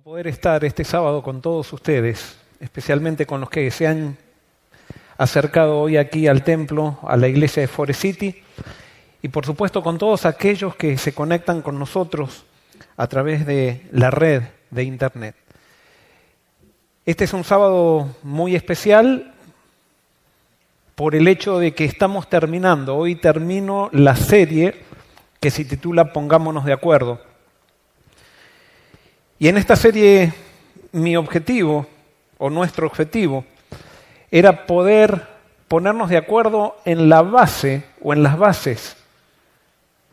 poder estar este sábado con todos ustedes, especialmente con los que se han acercado hoy aquí al templo, a la iglesia de Forest City, y por supuesto con todos aquellos que se conectan con nosotros a través de la red de Internet. Este es un sábado muy especial por el hecho de que estamos terminando, hoy termino la serie que se titula Pongámonos de acuerdo y en esta serie mi objetivo, o nuestro objetivo, era poder ponernos de acuerdo en la base, o en las bases,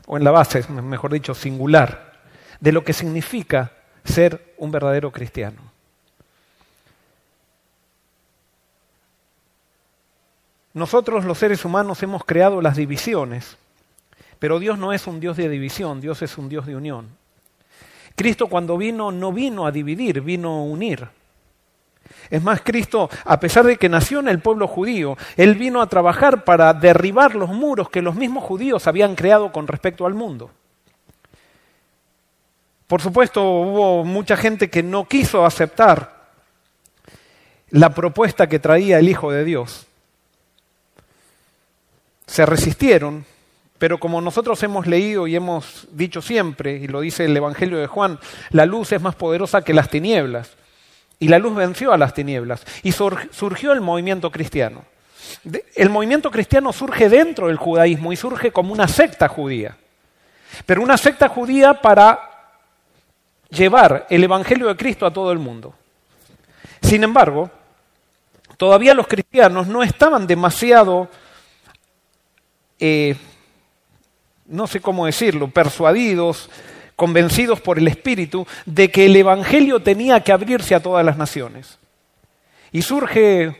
o en la base, mejor dicho, singular, de lo que significa ser un verdadero cristiano. Nosotros los seres humanos hemos creado las divisiones, pero Dios no es un Dios de división, Dios es un Dios de unión. Cristo cuando vino no vino a dividir, vino a unir. Es más, Cristo, a pesar de que nació en el pueblo judío, Él vino a trabajar para derribar los muros que los mismos judíos habían creado con respecto al mundo. Por supuesto, hubo mucha gente que no quiso aceptar la propuesta que traía el Hijo de Dios. Se resistieron, pero como nosotros hemos leído y hemos dicho siempre, y lo dice el Evangelio de Juan, la luz es más poderosa que las tinieblas. Y la luz venció a las tinieblas. Y surgió el movimiento cristiano. El movimiento cristiano surge dentro del judaísmo y surge como una secta judía. Pero una secta judía para llevar el Evangelio de Cristo a todo el mundo. Sin embargo, todavía los cristianos no estaban demasiado eh, no sé cómo decirlo, persuadidos, convencidos por el Espíritu de que el Evangelio tenía que abrirse a todas las naciones. Y surge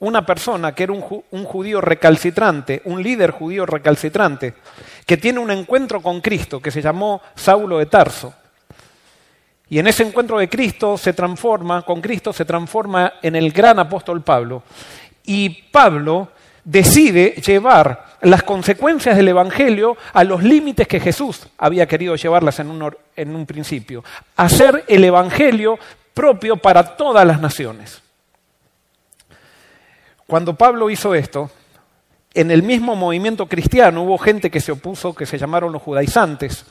una persona que era un, judío recalcitrante, un líder judío recalcitrante, que tiene un encuentro con Cristo que se llamó Saulo de Tarso. Y en ese encuentro de Cristo se transforma, con Cristo se transforma en el gran apóstol Pablo. Y Pablo decide llevar las consecuencias del Evangelio a los límites que Jesús había querido llevarlas en un, en un principio. Hacer el Evangelio propio para todas las naciones. Cuando Pablo hizo esto, en el mismo movimiento cristiano hubo gente que se opuso, que se llamaron los judaizantes.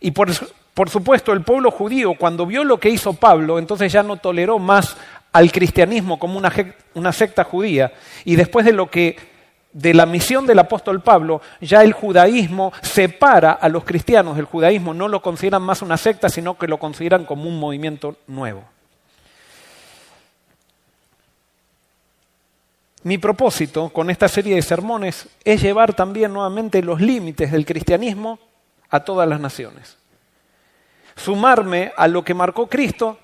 Y por, por supuesto, el pueblo judío, cuando vio lo que hizo Pablo, entonces ya no toleró más al cristianismo como una, una secta judía. Y después de lo que de la misión del apóstol Pablo, ya el judaísmo separa a los cristianos del judaísmo, no lo consideran más una secta, sino que lo consideran como un movimiento nuevo. Mi propósito con esta serie de sermones es llevar también nuevamente los límites del cristianismo a todas las naciones. Sumarme a lo que marcó Cristo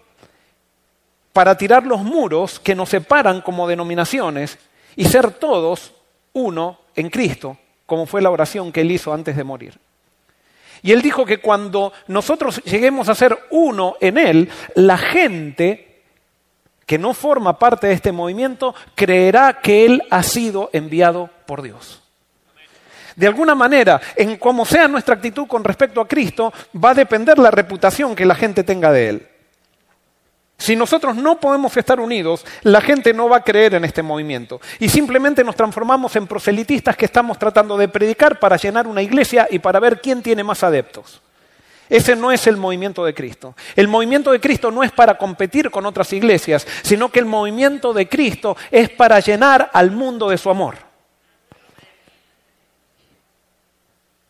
para tirar los muros que nos separan como denominaciones y ser todos uno en Cristo, como fue la oración que él hizo antes de morir. Y él dijo que cuando nosotros lleguemos a ser uno en él, la gente que no forma parte de este movimiento creerá que él ha sido enviado por Dios. De alguna manera, en cómo sea nuestra actitud con respecto a Cristo, va a depender la reputación que la gente tenga de él. Si nosotros no podemos estar unidos, la gente no va a creer en este movimiento. Y simplemente nos transformamos en proselitistas que estamos tratando de predicar para llenar una iglesia y para ver quién tiene más adeptos. Ese no es el movimiento de Cristo. El movimiento de Cristo no es para competir con otras iglesias, sino que el movimiento de Cristo es para llenar al mundo de su amor.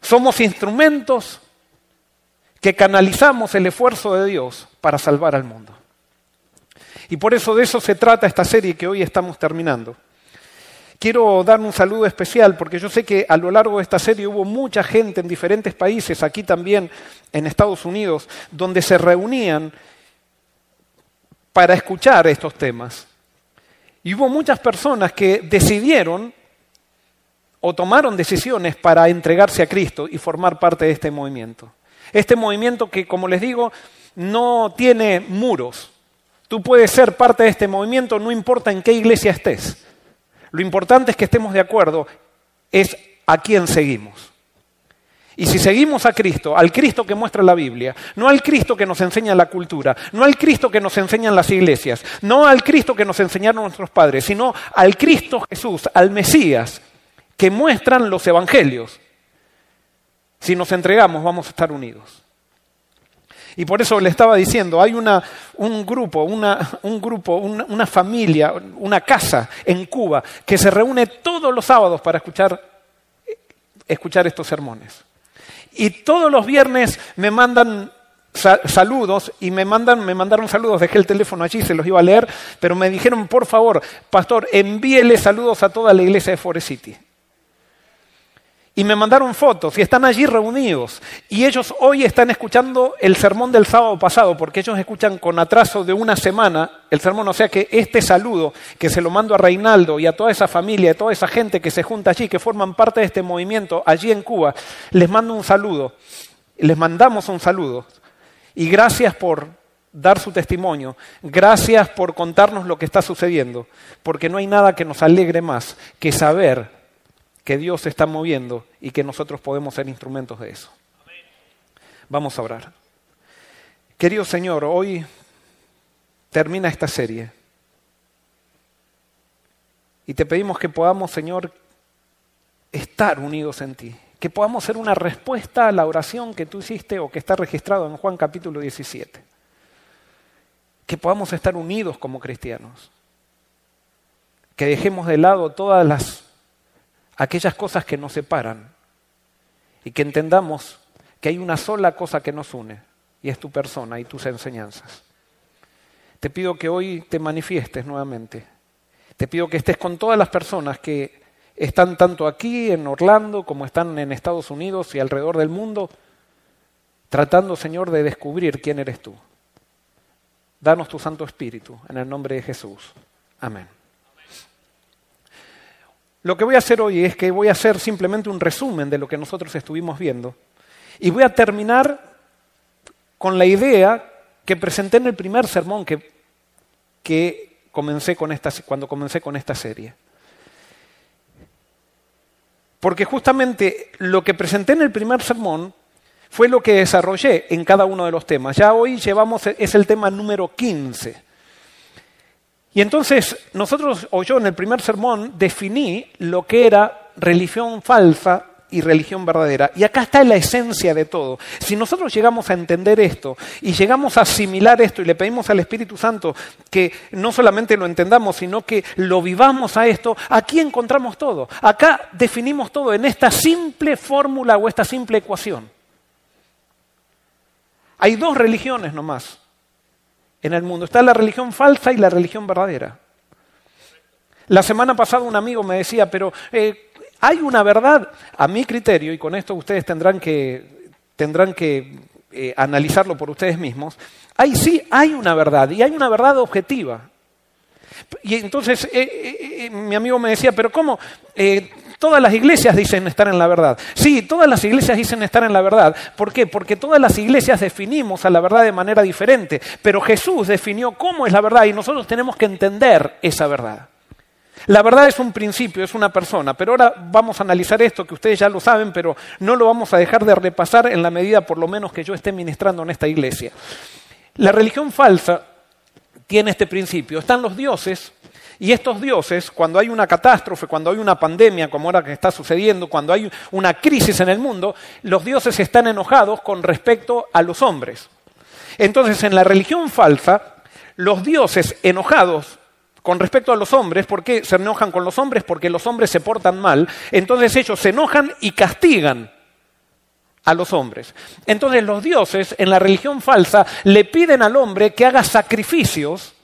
Somos instrumentos que canalizamos el esfuerzo de Dios para salvar al mundo. Y por eso de eso se trata esta serie que hoy estamos terminando. Quiero dar un saludo especial porque yo sé que a lo largo de esta serie hubo mucha gente en diferentes países, aquí también en Estados Unidos, donde se reunían para escuchar estos temas. Y hubo muchas personas que decidieron o tomaron decisiones para entregarse a Cristo y formar parte de este movimiento. Este movimiento que, como les digo, no tiene muros, Tú puedes ser parte de este movimiento, no importa en qué iglesia estés. Lo importante es que estemos de acuerdo, es a quién seguimos. Y si seguimos a Cristo, al Cristo que muestra la Biblia, no al Cristo que nos enseña la cultura, no al Cristo que nos enseñan las iglesias, no al Cristo que nos enseñaron nuestros padres, sino al Cristo Jesús, al Mesías, que muestran los evangelios, si nos entregamos vamos a estar unidos. Y por eso le estaba diciendo, hay una, un grupo, una, un grupo una familia, una casa en Cuba que se reúne todos los sábados para escuchar, escuchar estos sermones. Y todos los viernes me mandan saludos y me mandan me mandaron saludos dejé el teléfono allí se los iba a leer pero me dijeron por favor pastor envíele saludos a toda la iglesia de Forest City y me mandaron fotos y están allí reunidos. Y ellos hoy están escuchando el sermón del sábado pasado, porque ellos escuchan con atraso de una semana el sermón. O sea que este saludo que se lo mando a Reinaldo y a toda esa familia, a toda esa gente que se junta allí, que forman parte de este movimiento allí en Cuba, les mando un saludo. Les mandamos un saludo. Y gracias por dar su testimonio. Gracias por contarnos lo que está sucediendo. Porque no hay nada que nos alegre más que saber que Dios se está moviendo y que nosotros podemos ser instrumentos de eso. Vamos a orar. Querido Señor, hoy termina esta serie. Y te pedimos que podamos, Señor, estar unidos en ti. Que podamos ser una respuesta a la oración que tú hiciste o que está registrado en Juan capítulo 17. Que podamos estar unidos como cristianos. Que dejemos de lado todas las aquellas cosas que nos separan y que entendamos que hay una sola cosa que nos une y es tu persona y tus enseñanzas. Te pido que hoy te manifiestes nuevamente. Te pido que estés con todas las personas que están tanto aquí en Orlando como están en Estados Unidos y alrededor del mundo, tratando, Señor, de descubrir quién eres tú. Danos tu Santo Espíritu en el nombre de Jesús. Amén. Lo que voy a hacer hoy es que voy a hacer simplemente un resumen de lo que nosotros estuvimos viendo y voy a terminar con la idea que presenté en el primer sermón que, que comencé con esta, cuando comencé con esta serie. Porque justamente lo que presenté en el primer sermón fue lo que desarrollé en cada uno de los temas. Ya hoy llevamos, es el tema número 15. Y entonces nosotros, o yo en el primer sermón, definí lo que era religión falsa y religión verdadera. Y acá está la esencia de todo. Si nosotros llegamos a entender esto y llegamos a asimilar esto y le pedimos al Espíritu Santo que no solamente lo entendamos, sino que lo vivamos a esto, aquí encontramos todo. Acá definimos todo en esta simple fórmula o esta simple ecuación. Hay dos religiones nomás en el mundo. Está la religión falsa y la religión verdadera. La semana pasada un amigo me decía, pero eh, hay una verdad, a mi criterio, y con esto ustedes tendrán que, tendrán que eh, analizarlo por ustedes mismos, hay sí, hay una verdad, y hay una verdad objetiva. Y entonces eh, mi amigo me decía, pero ¿cómo? Todas las iglesias dicen estar en la verdad. Sí, todas las iglesias dicen estar en la verdad. ¿Por qué? Porque todas las iglesias definimos a la verdad de manera diferente. Pero Jesús definió cómo es la verdad y nosotros tenemos que entender esa verdad. La verdad es un principio, es una persona, pero ahora vamos a analizar esto que ustedes ya lo saben, pero no lo vamos a dejar de repasar en la medida por lo menos que yo esté ministrando en esta iglesia. La religión falsa tiene este principio. Están los dioses y estos dioses, cuando hay una catástrofe, cuando hay una pandemia, como ahora que está sucediendo, cuando hay una crisis en el mundo, los dioses están enojados con respecto a los hombres. Entonces, en la religión falsa, los dioses enojados con respecto a los hombres, ¿por qué se enojan con los hombres? Porque los hombres se portan mal. Entonces ellos se enojan y castigan a los hombres. Entonces los dioses en la religión falsa le piden al hombre que haga sacrificios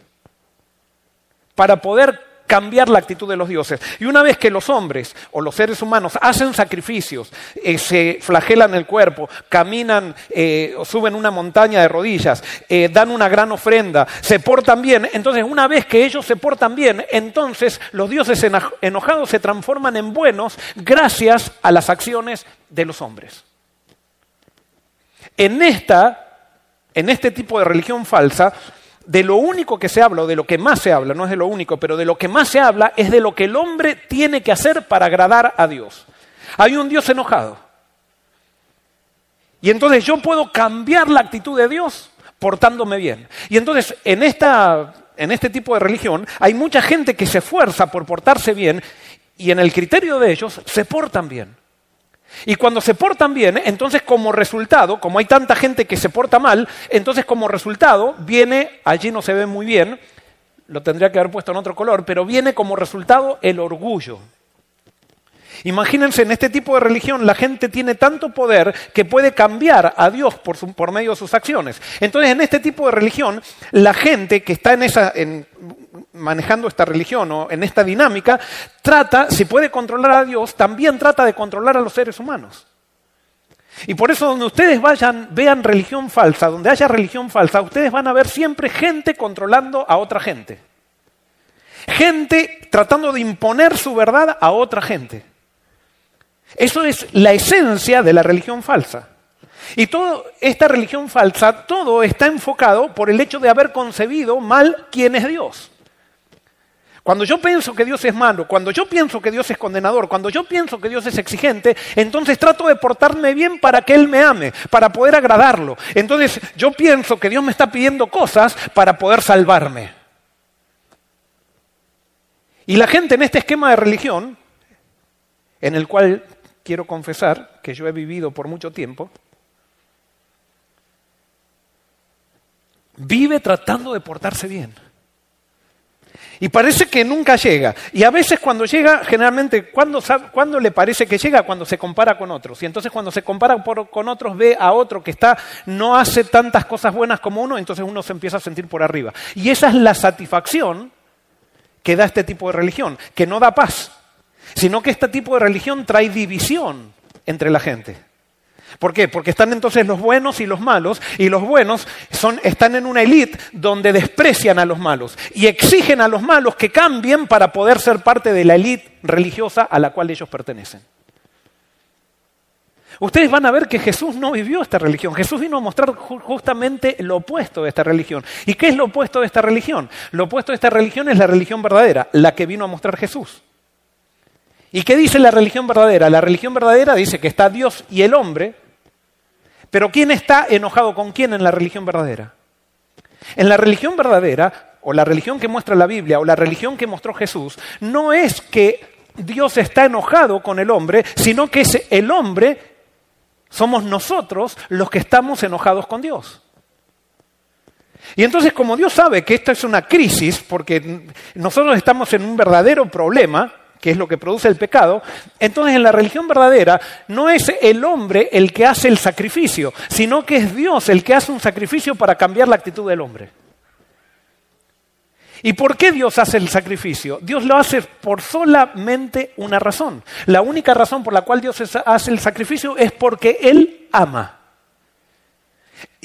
para poder cambiar la actitud de los dioses. Y una vez que los hombres o los seres humanos hacen sacrificios, eh, se flagelan el cuerpo, caminan, eh, suben una montaña de rodillas, eh, dan una gran ofrenda, se portan bien, entonces una vez que ellos se portan bien, entonces los dioses enojados se transforman en buenos gracias a las acciones de los hombres. En esta, en este tipo de religión falsa, de lo único que se habla, o de lo que más se habla, no es de lo único, pero de lo que más se habla es de lo que el hombre tiene que hacer para agradar a Dios. Hay un Dios enojado. Y entonces yo puedo cambiar la actitud de Dios portándome bien. Y entonces en, esta, en este tipo de religión hay mucha gente que se esfuerza por portarse bien y en el criterio de ellos se portan bien. Y cuando se portan bien, entonces como resultado, como hay tanta gente que se porta mal, entonces como resultado viene, allí no se ve muy bien, lo tendría que haber puesto en otro color, pero viene como resultado el orgullo. Imagínense, en este tipo de religión la gente tiene tanto poder que puede cambiar a Dios por, medio de sus acciones. Entonces, en este tipo de religión, la gente que está en esa, manejando esta religión o en esta dinámica, trata, si puede controlar a Dios, también trata de controlar a los seres humanos. Y por eso donde ustedes vayan, vean religión falsa, donde haya religión falsa, ustedes van a ver siempre gente controlando a otra gente. Gente tratando de imponer su verdad a otra gente. Eso es la esencia de la religión falsa. Y toda esta religión falsa, todo está enfocado por el hecho de haber concebido mal quién es Dios. Cuando yo pienso que Dios es malo, cuando yo pienso que Dios es condenador, cuando yo pienso que Dios es exigente, entonces trato de portarme bien para que Él me ame, para poder agradarlo. Entonces yo pienso que Dios me está pidiendo cosas para poder salvarme. Y la gente en este esquema de religión, en el cual quiero confesar que yo he vivido por mucho tiempo, vive tratando de portarse bien. Y parece que nunca llega. Y a veces cuando llega, generalmente, ¿cuándo, le parece que llega? Cuando se compara con otros. Y entonces cuando se compara con otros, ve a otro que está, no hace tantas cosas buenas como uno, entonces uno se empieza a sentir por arriba. Y esa es la satisfacción que da este tipo de religión, que no da paz, sino que este tipo de religión trae división entre la gente. ¿Por qué? Porque están entonces los buenos y los malos, y los buenos están en una élite donde desprecian a los malos y exigen a los malos que cambien para poder ser parte de la élite religiosa a la cual ellos pertenecen. Ustedes van a ver que Jesús no vivió esta religión. Jesús vino a mostrar justamente lo opuesto de esta religión. ¿Y qué es lo opuesto de esta religión? Lo opuesto de esta religión es la religión verdadera, la que vino a mostrar Jesús. ¿Y qué dice la religión verdadera? La religión verdadera dice que está Dios y el hombre, pero ¿quién está enojado con quién en la religión verdadera? En la religión verdadera, o la religión que muestra la Biblia, o la religión que mostró Jesús, no es que Dios está enojado con el hombre, sino que es el hombre, somos nosotros los que estamos enojados con Dios. Y entonces, como Dios sabe que esta es una crisis, porque nosotros estamos en un verdadero problema, que es lo que produce el pecado, entonces en la religión verdadera no es el hombre el que hace el sacrificio, sino que es Dios el que hace un sacrificio para cambiar la actitud del hombre. ¿Y por qué Dios hace el sacrificio? Dios lo hace por solamente una razón. La única razón por la cual Dios hace el sacrificio es porque Él ama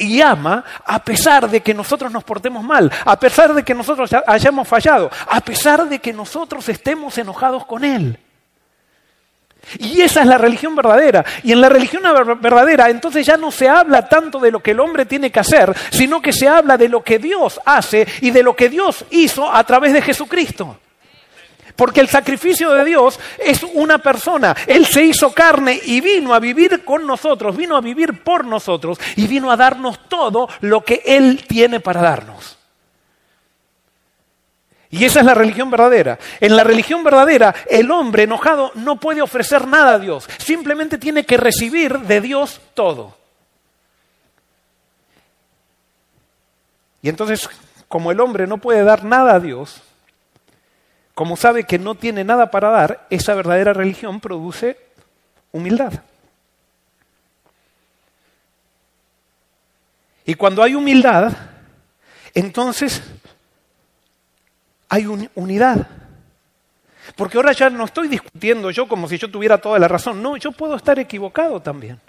y ama a pesar de que nosotros nos portemos mal, a pesar de que nosotros hayamos fallado, a pesar de que nosotros estemos enojados con Él. Y esa es la religión verdadera. Y en la religión verdadera entonces ya no se habla tanto de lo que el hombre tiene que hacer, sino que se habla de lo que Dios hace y de lo que Dios hizo a través de Jesucristo. Porque el sacrificio de Dios es una persona. Él se hizo carne y vino a vivir con nosotros, vino a vivir por nosotros y vino a darnos todo lo que Él tiene para darnos. Y esa es la religión verdadera. En la religión verdadera, el hombre enojado no puede ofrecer nada a Dios, simplemente tiene que recibir de Dios todo. Y entonces, como el hombre no puede dar nada a Dios, como sabe que no tiene nada para dar, esa verdadera religión produce humildad. Y cuando hay humildad, entonces hay unidad. Porque ahora ya no estoy discutiendo yo como si yo tuviera toda la razón. No, yo puedo estar equivocado también.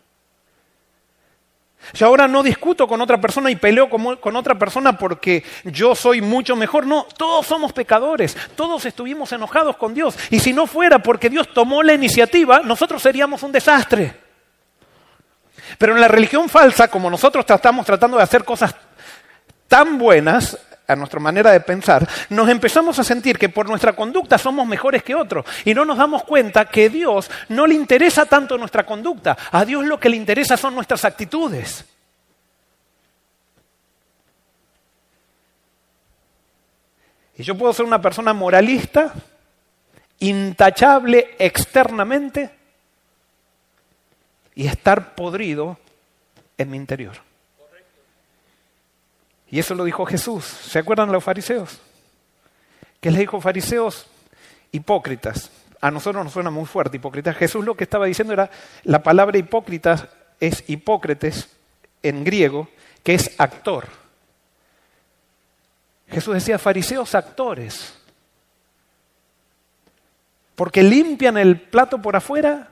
Yo ahora no discuto con otra persona y peleo con, otra persona porque yo soy mucho mejor. No, todos somos pecadores, todos estuvimos enojados con Dios. Y si no fuera porque Dios tomó la iniciativa, nosotros seríamos un desastre. Pero en la religión falsa, como nosotros estamos tratando de hacer cosas tan buenas, a nuestra manera de pensar, nos empezamos a sentir que por nuestra conducta somos mejores que otros y no nos damos cuenta que Dios no le interesa tanto nuestra conducta, a Dios lo que le interesa son nuestras actitudes. Y yo puedo ser una persona moralista, intachable externamente y estar podrido en mi interior. Y eso lo dijo Jesús. ¿Se acuerdan los fariseos? ¿Qué les dijo fariseos? Hipócritas. A nosotros nos suena muy fuerte hipócritas. Jesús lo que estaba diciendo era, la palabra hipócritas es hipócrates en griego, que es actor. Jesús decía, fariseos actores. Porque limpian el plato por afuera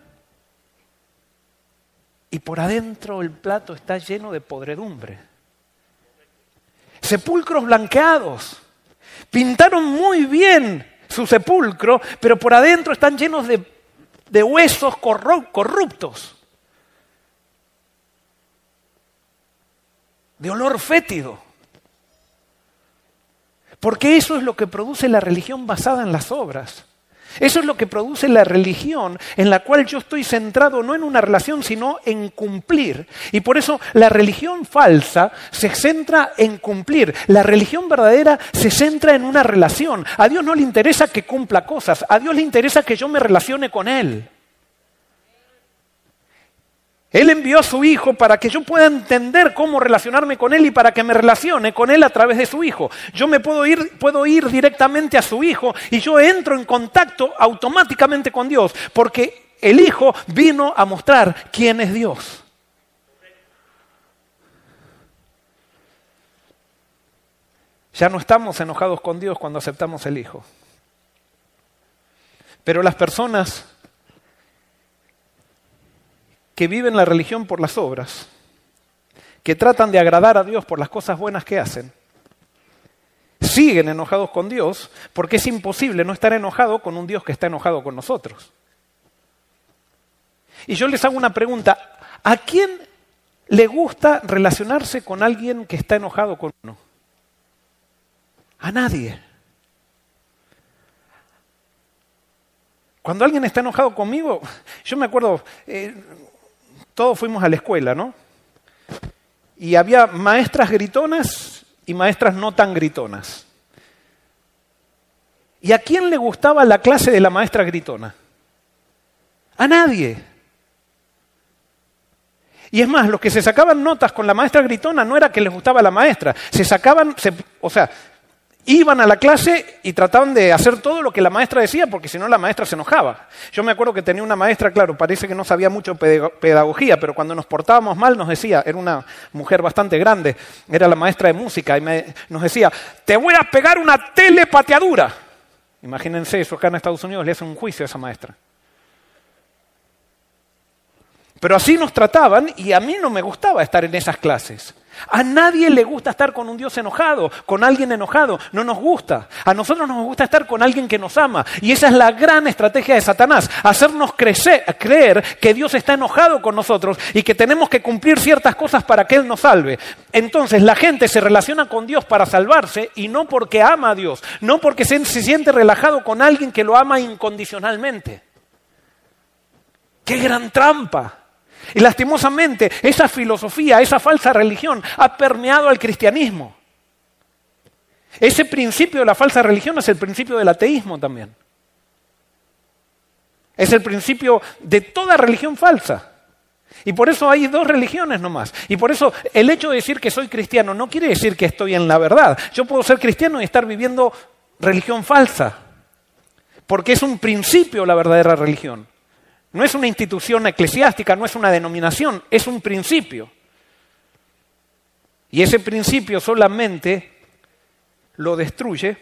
y por adentro el plato está lleno de podredumbre sepulcros blanqueados. Pintaron muy bien su sepulcro, pero por adentro están llenos de, huesos corruptos, de olor fétido. Porque eso es lo que produce la religión basada en las obras. Eso es lo que produce la religión en la cual yo estoy centrado no en una relación, sino en cumplir. Y por eso la religión falsa se centra en cumplir. La religión verdadera se centra en una relación. A Dios no le interesa que cumpla cosas, a Dios le interesa que yo me relacione con Él. Él envió a su Hijo para que yo pueda entender cómo relacionarme con Él y para que me relacione con Él a través de su Hijo. Yo me puedo ir, puedo ir directamente a su Hijo y yo entro en contacto automáticamente con Dios, porque el Hijo vino a mostrar quién es Dios. Ya no estamos enojados con Dios cuando aceptamos el Hijo. Pero las personas que viven la religión por las obras, que tratan de agradar a Dios por las cosas buenas que hacen, siguen enojados con Dios porque es imposible no estar enojado con un Dios que está enojado con nosotros. Y yo les hago una pregunta, ¿a quién le gusta relacionarse con alguien que está enojado con uno? A nadie. Cuando alguien está enojado conmigo, yo me acuerdo, eh, todos fuimos a la escuela, ¿no? Y había maestras gritonas y maestras no tan gritonas. ¿Y a quién le gustaba la clase de la maestra gritona? A nadie. Y es más, los que se sacaban notas con la maestra gritona no era que les gustaba la maestra, se sacaban, o sea, iban a la clase y trataban de hacer todo lo que la maestra decía, porque si no la maestra se enojaba. Yo me acuerdo que tenía una maestra, claro, parece que no sabía mucho pedagogía, pero cuando nos portábamos mal nos decía, era una mujer bastante grande, era la maestra de música, y nos decía, te voy a pegar una telepateadura. Imagínense eso, acá en Estados Unidos le hacen un juicio a esa maestra. Pero así nos trataban y a mí no me gustaba estar en esas clases. A nadie le gusta estar con un Dios enojado, con alguien enojado. No nos gusta. A nosotros nos gusta estar con alguien que nos ama. Y esa es la gran estrategia de Satanás. Hacernos creer que Dios está enojado con nosotros y que tenemos que cumplir ciertas cosas para que Él nos salve. Entonces la gente se relaciona con Dios para salvarse y no porque ama a Dios. No porque se siente relajado con alguien que lo ama incondicionalmente. ¡Qué gran trampa! Y lastimosamente esa filosofía, esa falsa religión ha permeado al cristianismo. Ese principio de la falsa religión es el principio del ateísmo también. Es el principio de toda religión falsa. Y por eso hay dos religiones nomás. Y por eso el hecho de decir que soy cristiano no quiere decir que estoy en la verdad. Yo puedo ser cristiano y estar viviendo religión falsa. Porque es un principio la verdadera religión. No es una institución eclesiástica, no es una denominación, es un principio. Y ese principio solamente lo destruye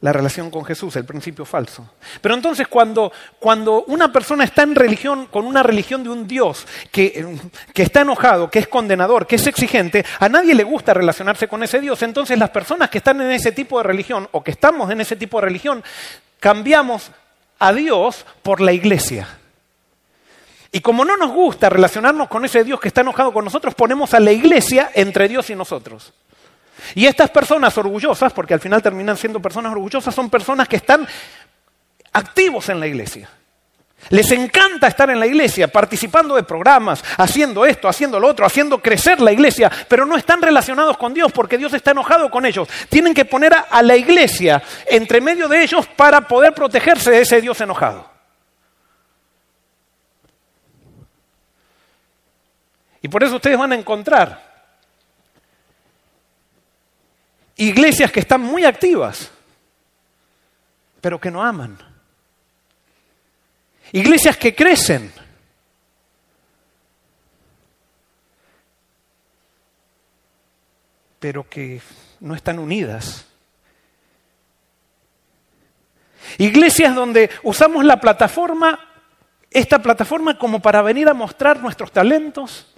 la relación con Jesús, el principio falso. Pero entonces cuando, cuando una persona está en religión, con una religión de un Dios que, que, está enojado, que es condenador, que es exigente, a nadie le gusta relacionarse con ese Dios. Entonces las personas que están en ese tipo de religión o que estamos en ese tipo de religión, cambiamos a Dios por la iglesia. Y como no nos gusta relacionarnos con ese Dios que está enojado con nosotros, ponemos a la iglesia entre Dios y nosotros. Y estas personas orgullosas, porque al final terminan siendo personas orgullosas, son personas que están activos en la iglesia. Les encanta estar en la iglesia, participando de programas, haciendo esto, haciendo lo otro, haciendo crecer la iglesia, pero no están relacionados con Dios porque Dios está enojado con ellos. Tienen que poner a, la iglesia entre medio de ellos para poder protegerse de ese Dios enojado. Y por eso ustedes van a encontrar iglesias que están muy activas, pero que no aman. Iglesias que crecen. pero que no están unidas. Iglesias donde usamos la plataforma, esta plataforma como para venir a mostrar nuestros talentos,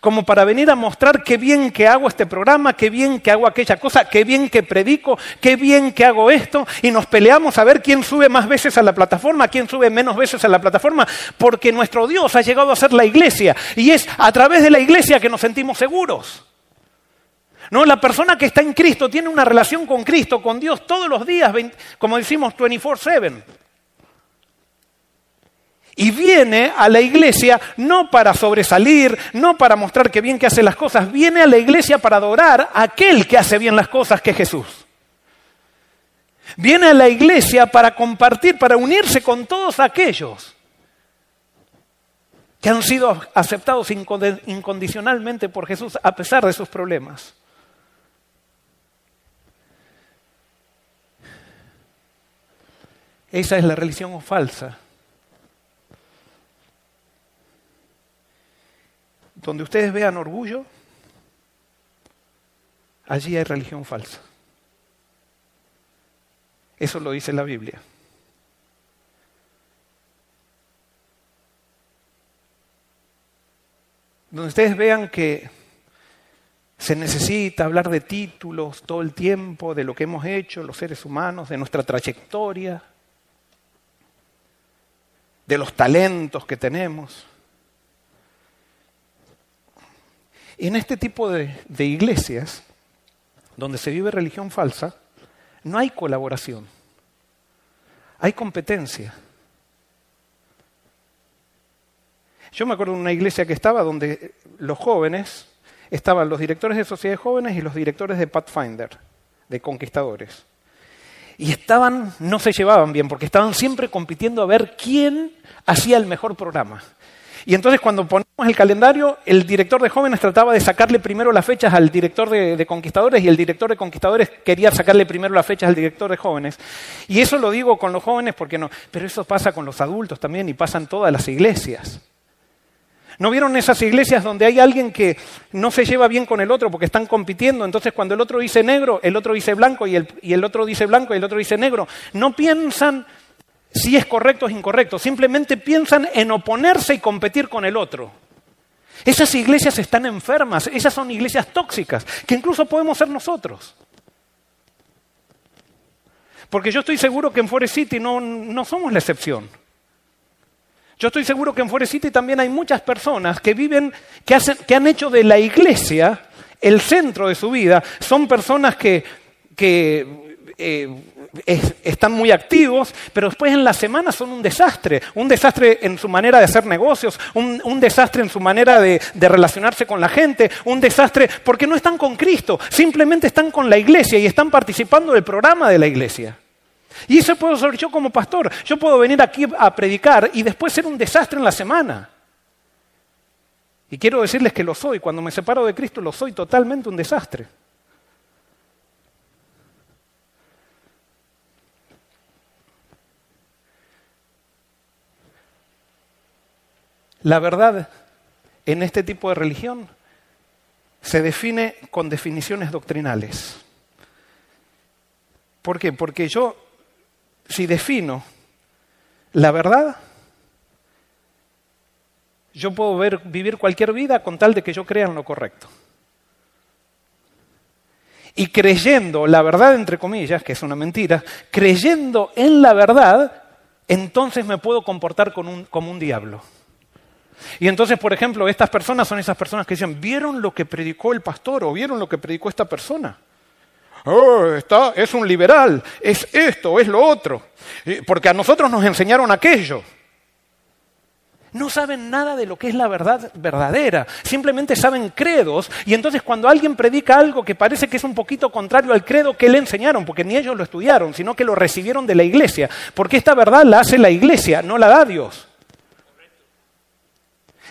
como para venir a mostrar qué bien que hago este programa, qué bien que hago aquella cosa, qué bien que predico, qué bien que hago esto, y nos peleamos a ver quién sube más veces a la plataforma, quién sube menos veces a la plataforma, porque nuestro Dios ha llegado a ser la iglesia, y es a través de la iglesia que nos sentimos seguros. No, la persona que está en Cristo tiene una relación con Cristo, con Dios todos los días, como decimos 24/7. Y viene a la iglesia no para sobresalir, no para mostrar que bien que hace las cosas, viene a la iglesia para adorar a aquel que hace bien las cosas, que es Jesús. Viene a la iglesia para compartir, para unirse con todos aquellos que han sido aceptados incondicionalmente por Jesús a pesar de sus problemas. Esa es la religión falsa Donde ustedes vean orgullo, allí hay religión falsa. Eso lo dice la Biblia. Donde ustedes vean que se necesita hablar de títulos todo el tiempo, de lo que hemos hecho los seres humanos, de nuestra trayectoria, de los talentos que tenemos. En este tipo de, iglesias, donde se vive religión falsa, no hay colaboración, hay competencia. Yo me acuerdo de una iglesia que estaba donde los jóvenes, estaban los directores de sociedades jóvenes y los directores de Pathfinder, de conquistadores. Y estaban, no se llevaban bien, porque estaban siempre compitiendo a ver quién hacía el mejor programa. Y entonces cuando ponemos el calendario, el director de jóvenes trataba de sacarle primero las fechas al director de, conquistadores y el director de conquistadores quería sacarle primero las fechas al director de jóvenes. Y eso lo digo con los jóvenes porque no, pero eso pasa con los adultos también y pasa en todas las iglesias. ¿No vieron esas iglesias donde hay alguien que no se lleva bien con el otro porque están compitiendo? Entonces cuando el otro dice negro, el otro dice blanco y el, y el otro dice blanco y el otro dice negro. No piensan si es correcto o es incorrecto, simplemente piensan en oponerse y competir con el otro. Esas iglesias están enfermas, esas son iglesias tóxicas, que incluso podemos ser nosotros. Porque yo estoy seguro que en Forest City no, no somos la excepción. Yo estoy seguro que en Forest City también hay muchas personas que viven, que, hacen, que han hecho de la iglesia el centro de su vida. Son personas que, que eh, están muy activos, pero después en la semana son un desastre. Un desastre en su manera de hacer negocios, un, desastre en su manera de, de, relacionarse con la gente, un desastre porque no están con Cristo, simplemente están con la iglesia y están participando del programa de la iglesia. Y eso puedo ser yo como pastor. Yo puedo venir aquí a predicar y después ser un desastre en la semana. Y quiero decirles que lo soy. Cuando me separo de Cristo lo soy totalmente un desastre. La verdad en este tipo de religión se define con definiciones doctrinales. ¿Por qué? Porque yo, si defino la verdad, yo puedo ver, vivir cualquier vida con tal de que yo crea en lo correcto. Y creyendo la verdad, entre comillas, que es una mentira, creyendo en la verdad, entonces me puedo comportar como un diablo. Y entonces, por ejemplo, estas personas son esas personas que dicen, ¿vieron lo que predicó el pastor o vieron lo que predicó esta persona? oh, está, es un liberal, es esto, es lo otro, porque a nosotros nos enseñaron aquello. No saben nada de lo que es la verdad verdadera, simplemente saben credos y entonces cuando alguien predica algo que parece que es un poquito contrario al credo que le enseñaron, porque ni ellos lo estudiaron, sino que lo recibieron de la iglesia, porque esta verdad la hace la iglesia, no la da Dios.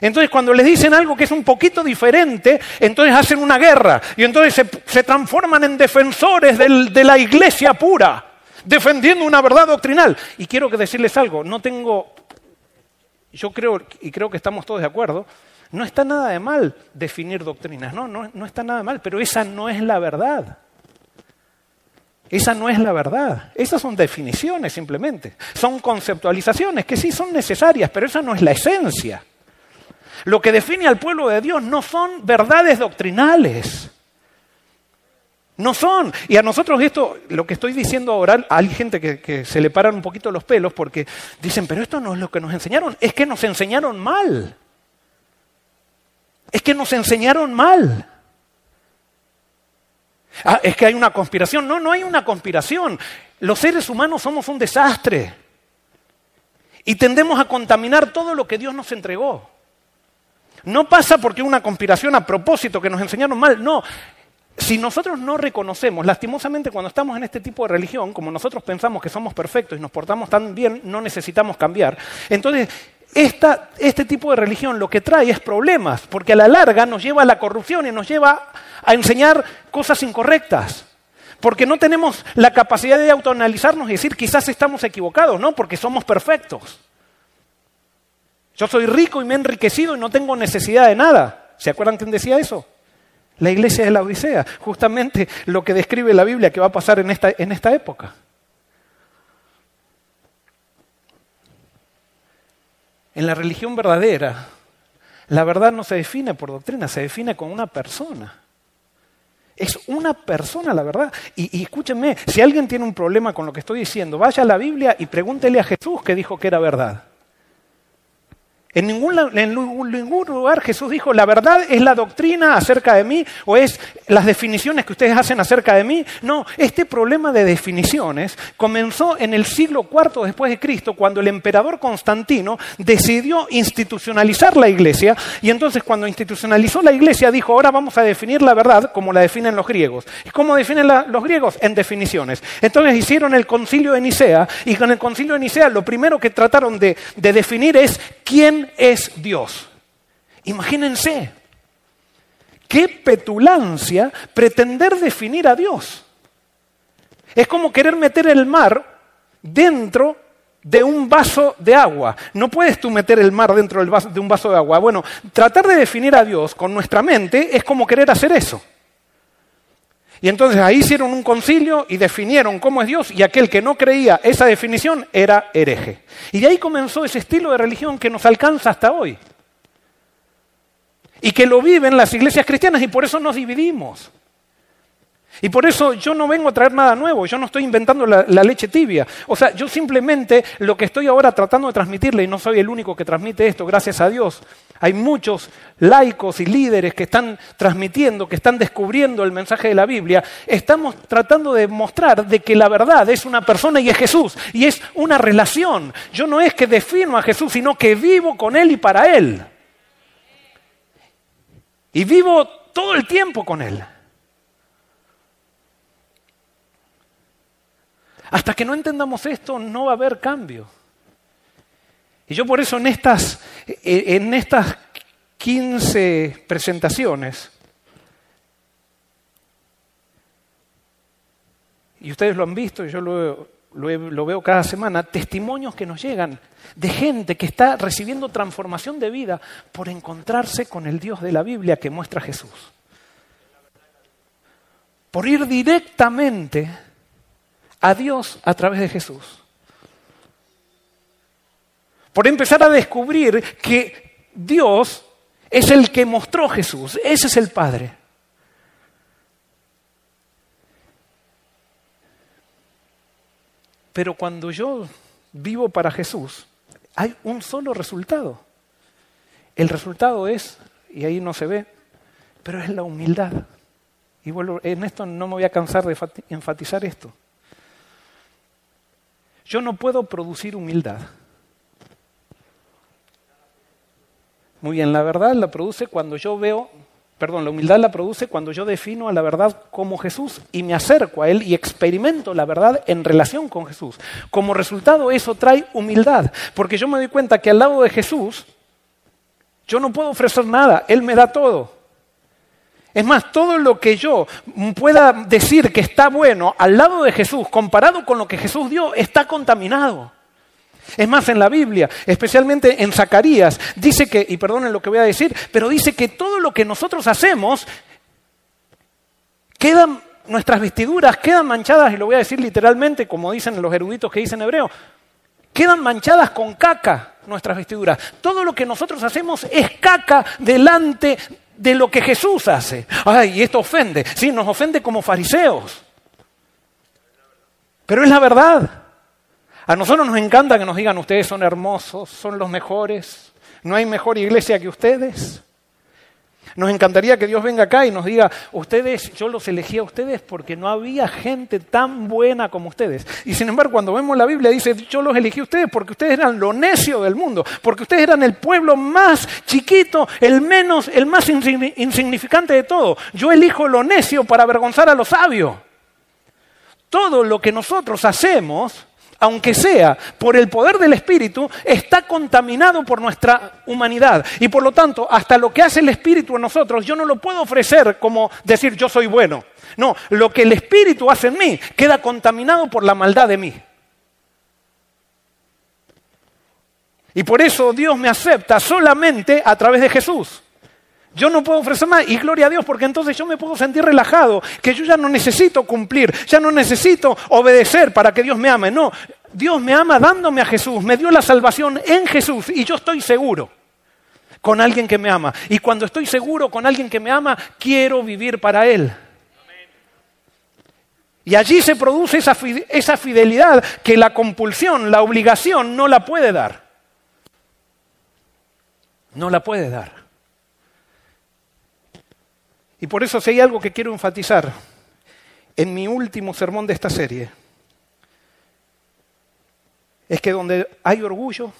Entonces cuando les dicen algo que es un poquito diferente, entonces hacen una guerra y entonces se, transforman en defensores de la iglesia pura, defendiendo una verdad doctrinal. Y quiero que decirles algo, no tengo, yo creo, y creo que estamos todos de acuerdo, no está nada de mal definir doctrinas, no, no, no está nada de mal, pero esa no es la verdad. Esa no es la verdad. Esas son definiciones simplemente. Son conceptualizaciones que sí son necesarias, pero esa no es la esencia. Lo que define al pueblo de Dios no son verdades doctrinales. No son. Y a nosotros esto, lo que estoy diciendo ahora, hay gente que, se le paran un poquito los pelos porque dicen, pero esto no es lo que nos enseñaron, es que nos enseñaron mal. Es que nos enseñaron mal. Ah, es que hay una conspiración. No, no hay una conspiración. Los seres humanos somos un desastre. Y tendemos a contaminar todo lo que Dios nos entregó. No pasa porque una conspiración a propósito que nos enseñaron mal, no. Si nosotros no reconocemos, lastimosamente cuando estamos en este tipo de religión, como nosotros pensamos que somos perfectos y nos portamos tan bien, no necesitamos cambiar, entonces este tipo de religión lo que trae es problemas, porque a la larga nos lleva a la corrupción y nos lleva a enseñar cosas incorrectas. Porque no tenemos la capacidad de autoanalizarnos y decir quizás estamos equivocados, no, porque somos perfectos. Yo soy rico y me he enriquecido y no tengo necesidad de nada. ¿Se acuerdan quién decía eso? La iglesia de la Odisea, justamente lo que describe la Biblia que va a pasar en esta, en esta época. En la religión verdadera, la verdad no se define por doctrina, se define con una persona. Es una persona, la verdad. Y, y, escúchenme, si alguien tiene un problema con lo que estoy diciendo, vaya a la Biblia y pregúntele a Jesús que dijo que era verdad. En ningún, lugar Jesús dijo, la verdad es la doctrina acerca de mí o es las definiciones que ustedes hacen acerca de mí. No, este problema de definiciones comenzó en el siglo IV después de Cristo, cuando el emperador Constantino decidió institucionalizar la iglesia y entonces cuando institucionalizó la iglesia dijo, ahora vamos a definir la verdad como la definen los griegos. ¿Y cómo definen los griegos? En definiciones. Entonces hicieron el concilio de Nicea y con el concilio de Nicea lo primero que trataron de definir es quién es Dios. Imagínense, qué petulancia pretender definir a Dios. Es como querer meter el mar dentro de un vaso de agua. No puedes tú meter el mar dentro de un vaso de agua. Bueno, tratar de definir a Dios con nuestra mente es como querer hacer eso. Y entonces ahí hicieron un concilio y definieron cómo es Dios y aquel que no creía esa definición era hereje. Y de ahí comenzó ese estilo de religión que nos alcanza hasta hoy. Y que lo viven las iglesias cristianas y por eso nos dividimos. Y por eso yo no vengo a traer nada nuevo, yo no estoy inventando la, leche tibia. O sea, yo simplemente lo que estoy ahora tratando de transmitirle, y no soy el único que transmite esto, gracias a Dios, hay muchos laicos y líderes que están transmitiendo, que están descubriendo el mensaje de la Biblia, estamos tratando de mostrar de que la verdad es una persona y es Jesús, y es una relación. Yo no es que defino a Jesús, sino que vivo con Él y para Él. Y vivo todo el tiempo con Él. Hasta que no entendamos esto, no va a haber cambio. Y yo por eso en estas, en estas 15 presentaciones, y ustedes lo han visto, yo lo, lo, veo cada semana, testimonios que nos llegan de gente que está recibiendo transformación de vida por encontrarse con el Dios de la Biblia que muestra Jesús. Por ir directamente a Dios a través de Jesús. Por empezar a descubrir que Dios es el que mostró Jesús, ese es el Padre. Pero cuando yo vivo para Jesús, hay un solo resultado. El resultado es, y ahí no se ve, pero es la humildad. Y en esto no me voy a cansar de enfatizar esto. Yo no puedo producir humildad. Muy bien, la verdad la produce cuando yo veo, perdón, la humildad la produce cuando yo defino a la verdad como Jesús y me acerco a Él y experimento la verdad en relación con Jesús. Como resultado eso trae humildad, porque yo me doy cuenta que al lado de Jesús yo no puedo ofrecer nada, Él me da todo. Es más, todo lo que yo pueda decir que está bueno al lado de Jesús, comparado con lo que Jesús dio, está contaminado. Es más, en la Biblia, especialmente en Zacarías, dice que, y perdonen lo que voy a decir, pero dice que todo lo que nosotros hacemos, quedan, nuestras vestiduras quedan manchadas, y lo voy a decir literalmente, como dicen los eruditos que dicen hebreo, quedan manchadas con caca nuestras vestiduras. Todo lo que nosotros hacemos es caca delante de lo que Jesús hace. Ay, esto ofende. Sí, nos ofende como fariseos. Pero es la verdad. A nosotros nos encanta que nos digan ustedes son hermosos, son los mejores, no hay mejor iglesia que ustedes. Nos encantaría que Dios venga acá y nos diga, ustedes, yo los elegí a ustedes porque no había gente tan buena como ustedes. Y sin embargo, cuando vemos la Biblia dice, yo los elegí a ustedes porque ustedes eran lo necio del mundo, porque ustedes eran el pueblo más chiquito, el menos, el más insignificante de todo. Yo elijo lo necio para avergonzar a los sabios. Todo lo que nosotros hacemos aunque sea por el poder del Espíritu, está contaminado por nuestra humanidad. Y por lo tanto, hasta lo que hace el Espíritu en nosotros, yo no lo puedo ofrecer como decir yo soy bueno. No, lo que el Espíritu hace en mí queda contaminado por la maldad de mí. Y por eso Dios me acepta solamente a través de Jesús. Yo no puedo ofrecer más y gloria a Dios porque entonces yo me puedo sentir relajado, que yo ya no necesito cumplir, ya no necesito obedecer para que Dios me ame. No, Dios me ama dándome a Jesús, me dio la salvación en Jesús y yo estoy seguro con alguien que me ama. Y cuando estoy seguro con alguien que me ama, quiero vivir para Él. Y allí se produce esa, fidelidad que la compulsión, la obligación no la puede dar. No la puede dar. Y por eso si hay algo que quiero enfatizar en mi último sermón de esta serie, es que donde hay orgullo,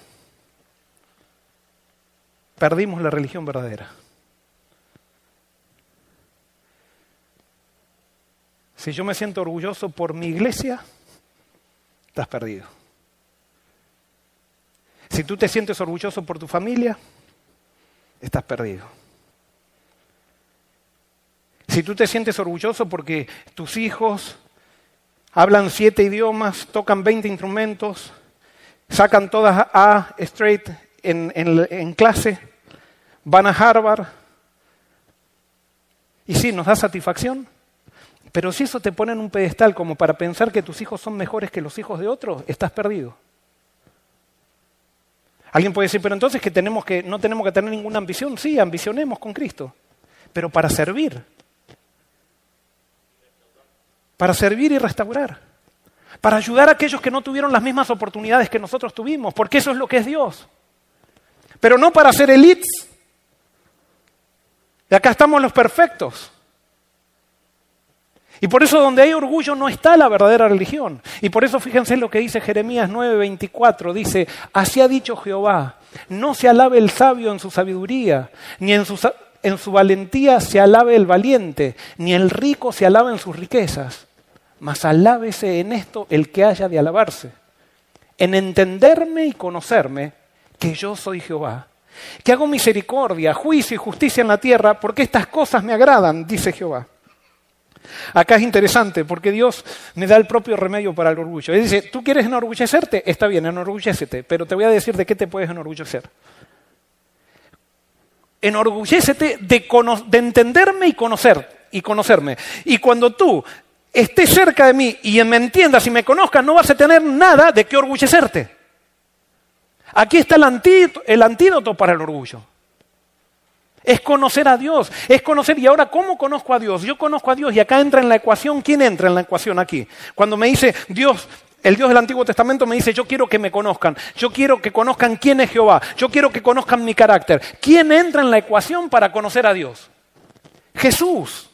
perdimos la religión verdadera. Si yo me siento orgulloso por mi iglesia, estás perdido. Si tú te sientes orgulloso por tu familia, estás perdido. Si tú te sientes orgulloso porque tus hijos hablan siete idiomas, tocan 20 instrumentos, sacan todas A straight en, en clase, van a Harvard, y sí, nos da satisfacción, pero si eso te pone en un pedestal como para pensar que tus hijos son mejores que los hijos de otros, estás perdido. Alguien puede decir, pero entonces que tenemos que no tenemos que tener ninguna ambición. Sí, ambicionemos con Cristo, pero para servir para servir y restaurar, para ayudar a aquellos que no tuvieron las mismas oportunidades que nosotros tuvimos, porque eso es lo que es Dios. Pero no para ser elites. Y acá estamos los perfectos. Y por eso donde hay orgullo no está la verdadera religión. Y por eso fíjense lo que dice Jeremías 9:24. Dice, así ha dicho Jehová, no se alabe el sabio en su sabiduría, ni en su, en su valentía se alabe el valiente, ni el rico se alabe en sus riquezas mas alábese en esto el que haya de alabarse, en entenderme y conocerme que yo soy Jehová, que hago misericordia, juicio y justicia en la tierra, porque estas cosas me agradan, dice Jehová. Acá es interesante porque Dios me da el propio remedio para el orgullo. Él dice, ¿tú quieres enorgullecerte? Está bien, enorgullécete, pero te voy a decir de qué te puedes enorgullecer. Enorgullécete de, de entenderme y conocer y conocerme. Y cuando tú estés cerca de mí y me entiendas y me conozcas, no vas a tener nada de qué orgullecerte. Aquí está el antídoto para el orgullo. Es conocer a Dios, es conocer, y ahora, ¿cómo conozco a Dios? Yo conozco a Dios y acá entra en la ecuación, ¿quién entra en la ecuación aquí? Cuando me dice Dios, el Dios del Antiguo Testamento me dice, yo quiero que me conozcan, yo quiero que conozcan quién es Jehová, yo quiero que conozcan mi carácter. ¿Quién entra en la ecuación para conocer a Dios? Jesús.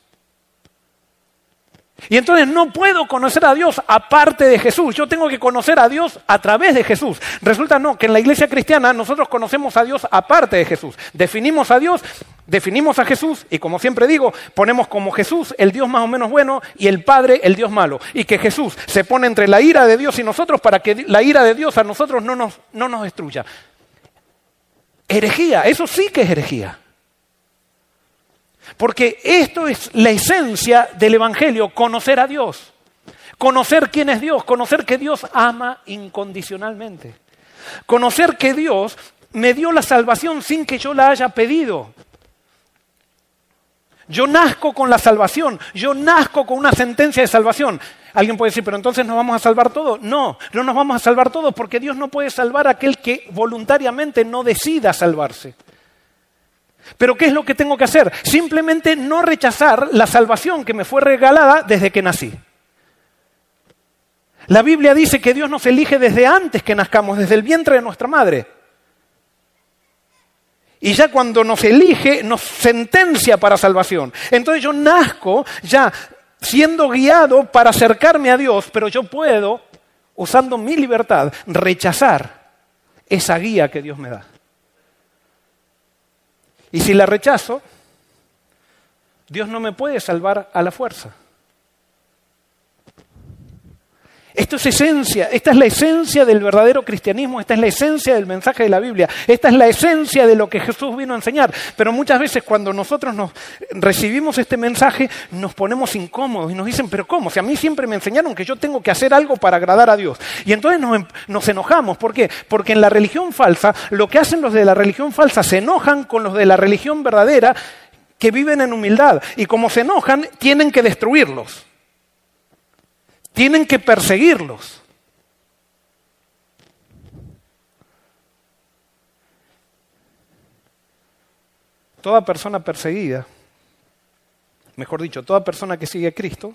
Y entonces no puedo conocer a Dios aparte de Jesús. Yo tengo que conocer a Dios a través de Jesús. Resulta no, que en la iglesia cristiana nosotros conocemos a Dios aparte de Jesús. Definimos a Dios, definimos a Jesús y como siempre digo, ponemos como Jesús el Dios más o menos bueno y el Padre el Dios malo. Y que Jesús se pone entre la ira de Dios y nosotros para que la ira de Dios a nosotros no nos, no nos destruya. Herejía, eso sí que es herejía. Porque esto es la esencia del Evangelio, conocer a Dios, conocer quién es Dios, conocer que Dios ama incondicionalmente, conocer que Dios me dio la salvación sin que yo la haya pedido. Yo nazco con la salvación, yo nazco con una sentencia de salvación. Alguien puede decir, pero entonces nos vamos a salvar todos. No, no nos vamos a salvar todos porque Dios no puede salvar a aquel que voluntariamente no decida salvarse. Pero ¿qué es lo que tengo que hacer? Simplemente no rechazar la salvación que me fue regalada desde que nací. La Biblia dice que Dios nos elige desde antes que nazcamos, desde el vientre de nuestra madre. Y ya cuando nos elige, nos sentencia para salvación. Entonces yo nazco ya siendo guiado para acercarme a Dios, pero yo puedo, usando mi libertad, rechazar esa guía que Dios me da. Y si la rechazo, Dios no me puede salvar a la fuerza. Esto es esencia, esta es la esencia del verdadero cristianismo, esta es la esencia del mensaje de la Biblia, esta es la esencia de lo que Jesús vino a enseñar. Pero muchas veces cuando nosotros nos recibimos este mensaje nos ponemos incómodos y nos dicen, pero ¿cómo? Si a mí siempre me enseñaron que yo tengo que hacer algo para agradar a Dios. Y entonces nos, nos enojamos. ¿Por qué? Porque en la religión falsa, lo que hacen los de la religión falsa se enojan con los de la religión verdadera que viven en humildad. Y como se enojan, tienen que destruirlos. Tienen que perseguirlos. Toda persona perseguida, mejor dicho, toda persona que sigue a Cristo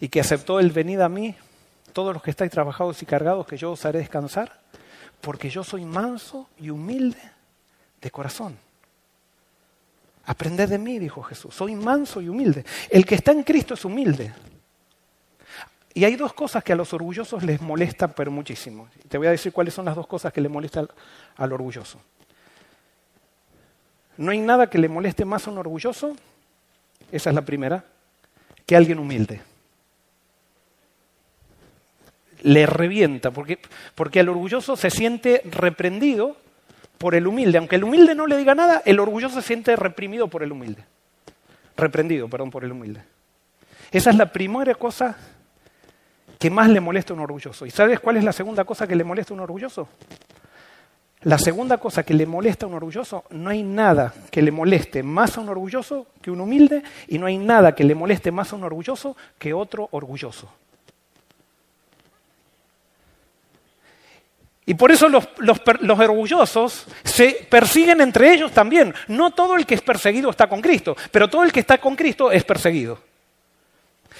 y que aceptó el venid a mí, todos los que estáis trabajados y cargados, que yo os haré descansar, porque yo soy manso y humilde de corazón. Aprended de mí, dijo Jesús, soy manso y humilde. El que está en Cristo es humilde. Y hay dos cosas que a los orgullosos les molestan, pero muchísimo. Te voy a decir cuáles son las dos cosas que le molestan al, orgulloso. No hay nada que le moleste más a un orgulloso, esa es la primera, que alguien humilde. Le revienta, porque, porque el orgulloso se siente reprendido por el humilde. Aunque el humilde no le diga nada, el orgulloso se siente reprimido por el humilde. Reprendido, perdón, por el humilde. Esa es la primera cosa que más le molesta a un orgulloso. ¿Y sabes cuál es la segunda cosa que le molesta a un orgulloso? La segunda cosa que le molesta a un orgulloso, no hay nada que le moleste más a un orgulloso que un humilde y no hay nada que le moleste más a un orgulloso que otro orgulloso. Y por eso los, los, orgullosos se persiguen entre ellos también. No todo el que es perseguido está con Cristo, pero todo el que está con Cristo es perseguido.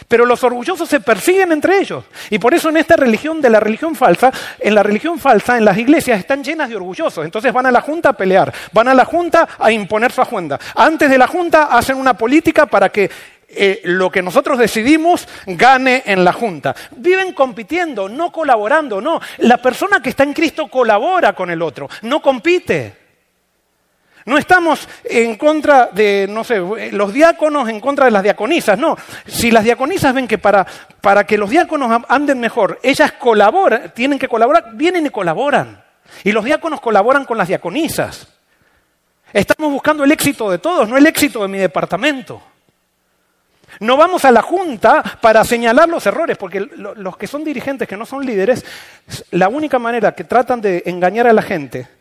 Pero los orgullosos se persiguen entre ellos. Y por eso en esta religión de la religión falsa, en la religión falsa, en las iglesias están llenas de orgullosos. Entonces van a la junta a pelear, van a la junta a imponer su agenda. Antes de la junta hacen una política para que eh, lo que nosotros decidimos gane en la Junta. Viven compitiendo, no colaborando, no. La persona que está en Cristo colabora con el otro, no compite. No estamos en contra de, no sé, los diáconos en contra de las diaconisas, no. Si las diaconisas ven que para, para que los diáconos anden mejor, ellas colaboran, tienen que colaborar, vienen y colaboran. Y los diáconos colaboran con las diaconisas. Estamos buscando el éxito de todos, no el éxito de mi departamento. No vamos a la junta para señalar los errores, porque los que son dirigentes, que no son líderes, la única manera que tratan de engañar a la gente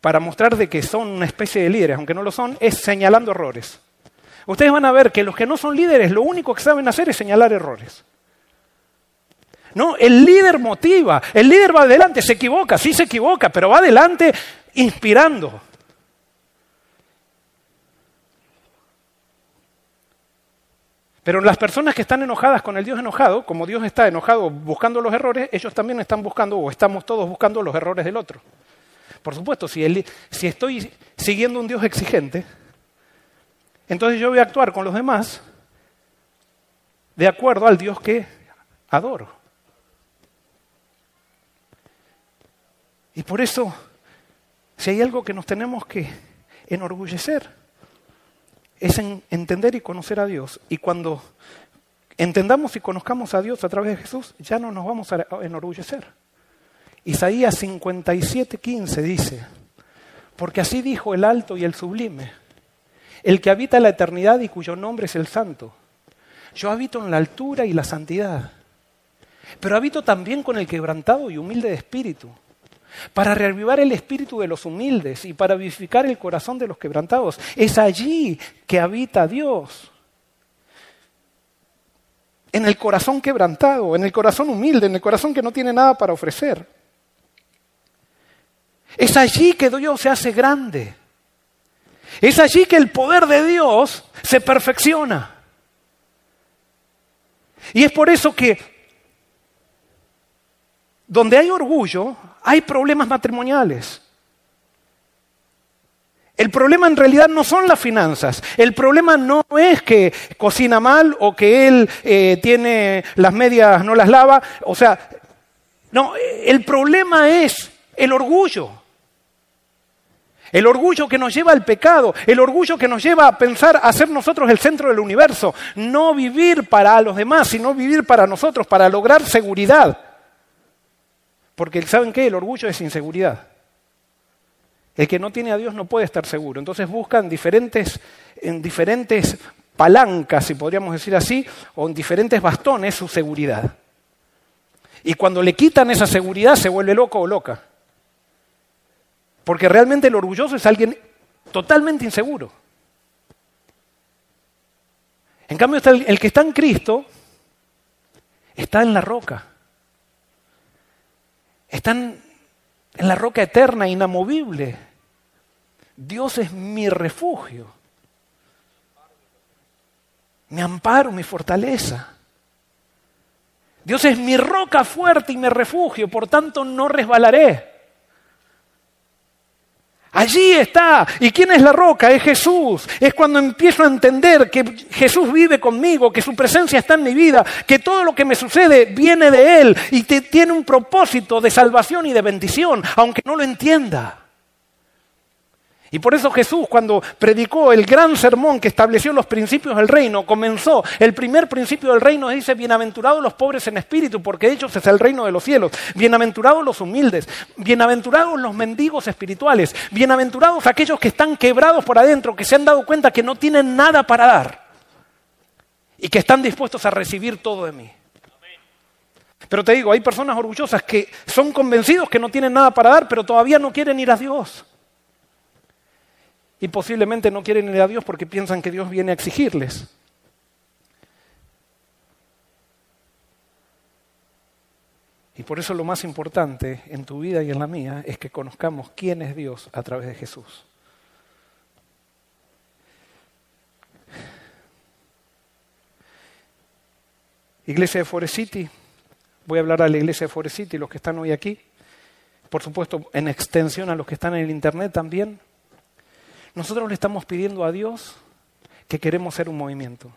para mostrar de que son una especie de líderes, aunque no lo son, es señalando errores. Ustedes van a ver que los que no son líderes lo único que saben hacer es señalar errores. No, el líder motiva, el líder va adelante, se equivoca, sí se equivoca, pero va adelante inspirando. Pero las personas que están enojadas con el Dios enojado, como Dios está enojado buscando los errores, ellos también están buscando, o estamos todos buscando los errores del otro. Por supuesto, si, estoy siguiendo un Dios exigente, entonces yo voy a actuar con los demás de acuerdo al Dios que adoro. Y por eso, si hay algo que nos tenemos que enorgullecer, es en entender y conocer a Dios. Y cuando entendamos y conozcamos a Dios a través de Jesús, ya no nos vamos a enorgullecer. Isaías 57, 15 dice, porque así dijo el alto y el sublime, el que habita la eternidad y cuyo nombre es el santo. Yo habito en la altura y la santidad, pero habito también con el quebrantado y humilde de espíritu, para reavivar el espíritu de los humildes y para vivificar el corazón de los quebrantados. Es allí que habita Dios. En el corazón quebrantado, en el corazón humilde, en el corazón que no tiene nada para ofrecer. Es allí que Dios se hace grande. Es allí que el poder de Dios se perfecciona. Y es por eso que donde hay orgullo, hay problemas matrimoniales. El problema en realidad no son las finanzas. El problema no es que cocina mal o que él eh, tiene las medias, no las lava. O sea, no, el problema es el orgullo. El orgullo que nos lleva al pecado, el orgullo que nos lleva a pensar a ser nosotros el centro del universo, no vivir para los demás, sino vivir para nosotros, para lograr seguridad. Porque ¿saben qué? El orgullo es inseguridad. El que no tiene a Dios no puede estar seguro. Entonces buscan diferentes, en diferentes palancas, si podríamos decir así, o en diferentes bastones su seguridad. Y cuando le quitan esa seguridad se vuelve loco o loca. Porque realmente el orgulloso es alguien totalmente inseguro. En cambio, el que está en Cristo está en la roca. Están en la roca eterna, inamovible. Dios es mi refugio, mi amparo, mi fortaleza. Dios es mi roca fuerte y mi refugio, por tanto no resbalaré. Allí está. ¿Y quién es la roca? Es Jesús. Es cuando empiezo a entender que Jesús vive conmigo, que su presencia está en mi vida, que todo lo que me sucede viene de Él y tiene un propósito de salvación y de bendición, aunque no lo entienda. Y por eso Jesús, cuando predicó el gran sermón que estableció los principios del reino, comenzó el primer principio del reino, dice, bienaventurados los pobres en espíritu, porque ellos es el reino de los cielos, bienaventurados los humildes, bienaventurados los mendigos espirituales, bienaventurados aquellos que están quebrados por adentro, que se han dado cuenta que no tienen nada para dar y que están dispuestos a recibir todo de mí. Pero te digo, hay personas orgullosas que son convencidos que no tienen nada para dar, pero todavía no quieren ir a Dios. Y posiblemente no quieren ir a Dios porque piensan que Dios viene a exigirles. Y por eso lo más importante en tu vida y en la mía es que conozcamos quién es Dios a través de Jesús. Iglesia de Forest City, voy a hablar a la iglesia de Forest City, los que están hoy aquí, por supuesto en extensión a los que están en el Internet también. Nosotros le estamos pidiendo a Dios que queremos ser un movimiento.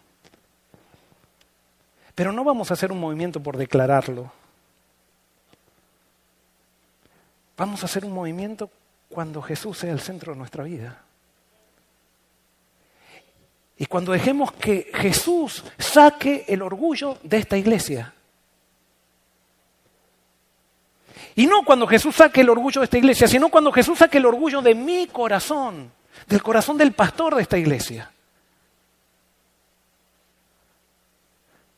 Pero no vamos a hacer un movimiento por declararlo. Vamos a hacer un movimiento cuando Jesús sea el centro de nuestra vida. Y cuando dejemos que Jesús saque el orgullo de esta iglesia. Y no cuando Jesús saque el orgullo de esta iglesia, sino cuando Jesús saque el orgullo de mi corazón del corazón del pastor de esta iglesia.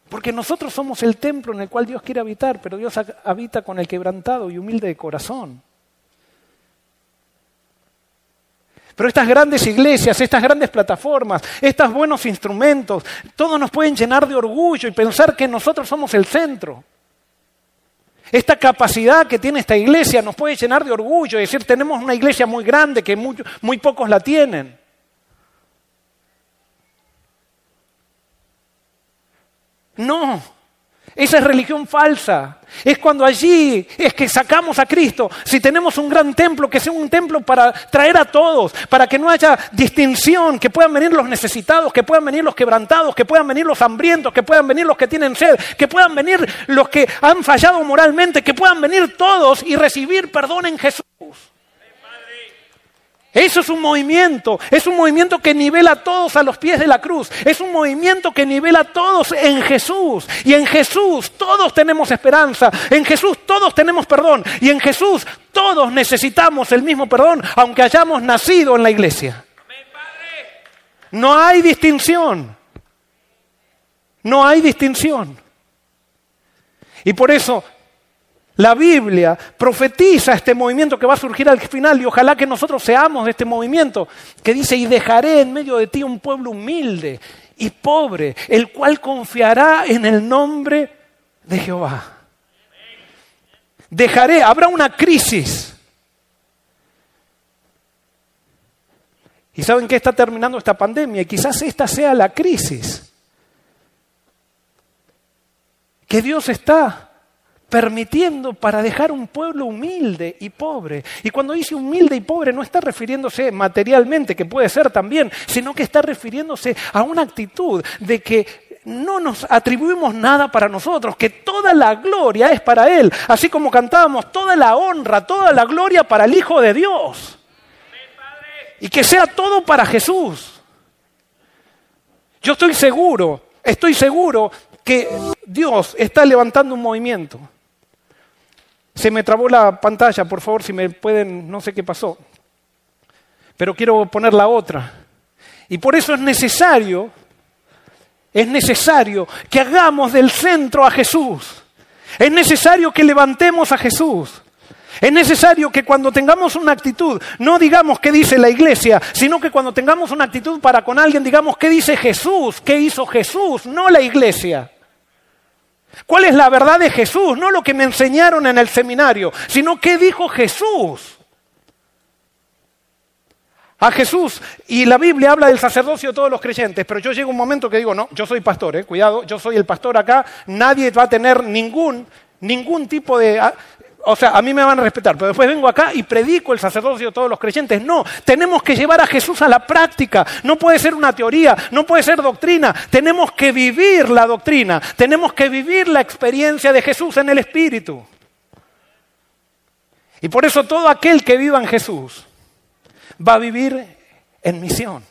Porque nosotros somos el templo en el cual Dios quiere habitar, pero Dios habita con el quebrantado y humilde de corazón. Pero estas grandes iglesias, estas grandes plataformas, estos buenos instrumentos, todos nos pueden llenar de orgullo y pensar que nosotros somos el centro. Esta capacidad que tiene esta iglesia nos puede llenar de orgullo y decir, tenemos una iglesia muy grande que muy, muy pocos la tienen. No, Esa es religión falsa. Es cuando allí es que sacamos a Cristo. Si tenemos un gran templo, que sea un templo para traer a todos, para que no haya distinción, que puedan venir los necesitados, que puedan venir los quebrantados, que puedan venir los hambrientos, que puedan venir los que tienen sed, que puedan venir los que han fallado moralmente, que puedan venir todos y recibir perdón en Jesús. Eso es un movimiento, es un movimiento que nivela a todos a los pies de la cruz, es un movimiento que nivela a todos en Jesús. Y en Jesús todos tenemos esperanza, en Jesús todos tenemos perdón y en Jesús todos necesitamos el mismo perdón, aunque hayamos nacido en la iglesia. No hay distinción, no hay distinción. Y por eso la Biblia profetiza este movimiento que va a surgir al final y ojalá que nosotros seamos de este movimiento que dice, y dejaré en medio de ti un pueblo humilde y pobre, el cual confiará en el nombre de Jehová. Dejaré, habrá una crisis. Y saben que está terminando esta pandemia y quizás esta sea la crisis. Que Dios está permitiendo para dejar un pueblo humilde y pobre. Y cuando dice humilde y pobre no está refiriéndose materialmente, que puede ser también, sino que está refiriéndose a una actitud de que no nos atribuimos nada para nosotros, que toda la gloria es para Él, así como cantábamos, toda la honra, toda la gloria para el Hijo de Dios. Y que sea todo para Jesús. Yo estoy seguro, estoy seguro que Dios está levantando un movimiento se me trabó la pantalla, por favor, si me pueden, no sé qué pasó. Pero quiero poner la otra. Y por eso es necesario, es necesario que hagamos del centro a Jesús. Es necesario que levantemos a Jesús. Es necesario que cuando tengamos una actitud, no digamos qué dice la iglesia, sino que cuando tengamos una actitud para con alguien, digamos qué dice Jesús, qué hizo Jesús, no la iglesia. ¿Cuál es la verdad de Jesús? No lo que me enseñaron en el seminario, sino qué dijo Jesús. A Jesús, y la Biblia habla del sacerdocio de todos los creyentes, pero yo llego un momento que digo, no, yo soy pastor, eh, cuidado, yo soy el pastor acá, nadie va a tener ningún, ningún tipo de o sea, a mí me van a respetar, pero después vengo acá y predico el sacerdocio de todos los creyentes. No, tenemos que llevar a Jesús a la práctica. No puede ser una teoría, no puede ser doctrina. Tenemos que vivir la doctrina, tenemos que vivir la experiencia de Jesús en el Espíritu. Y por eso todo aquel que viva en Jesús va a vivir en misión.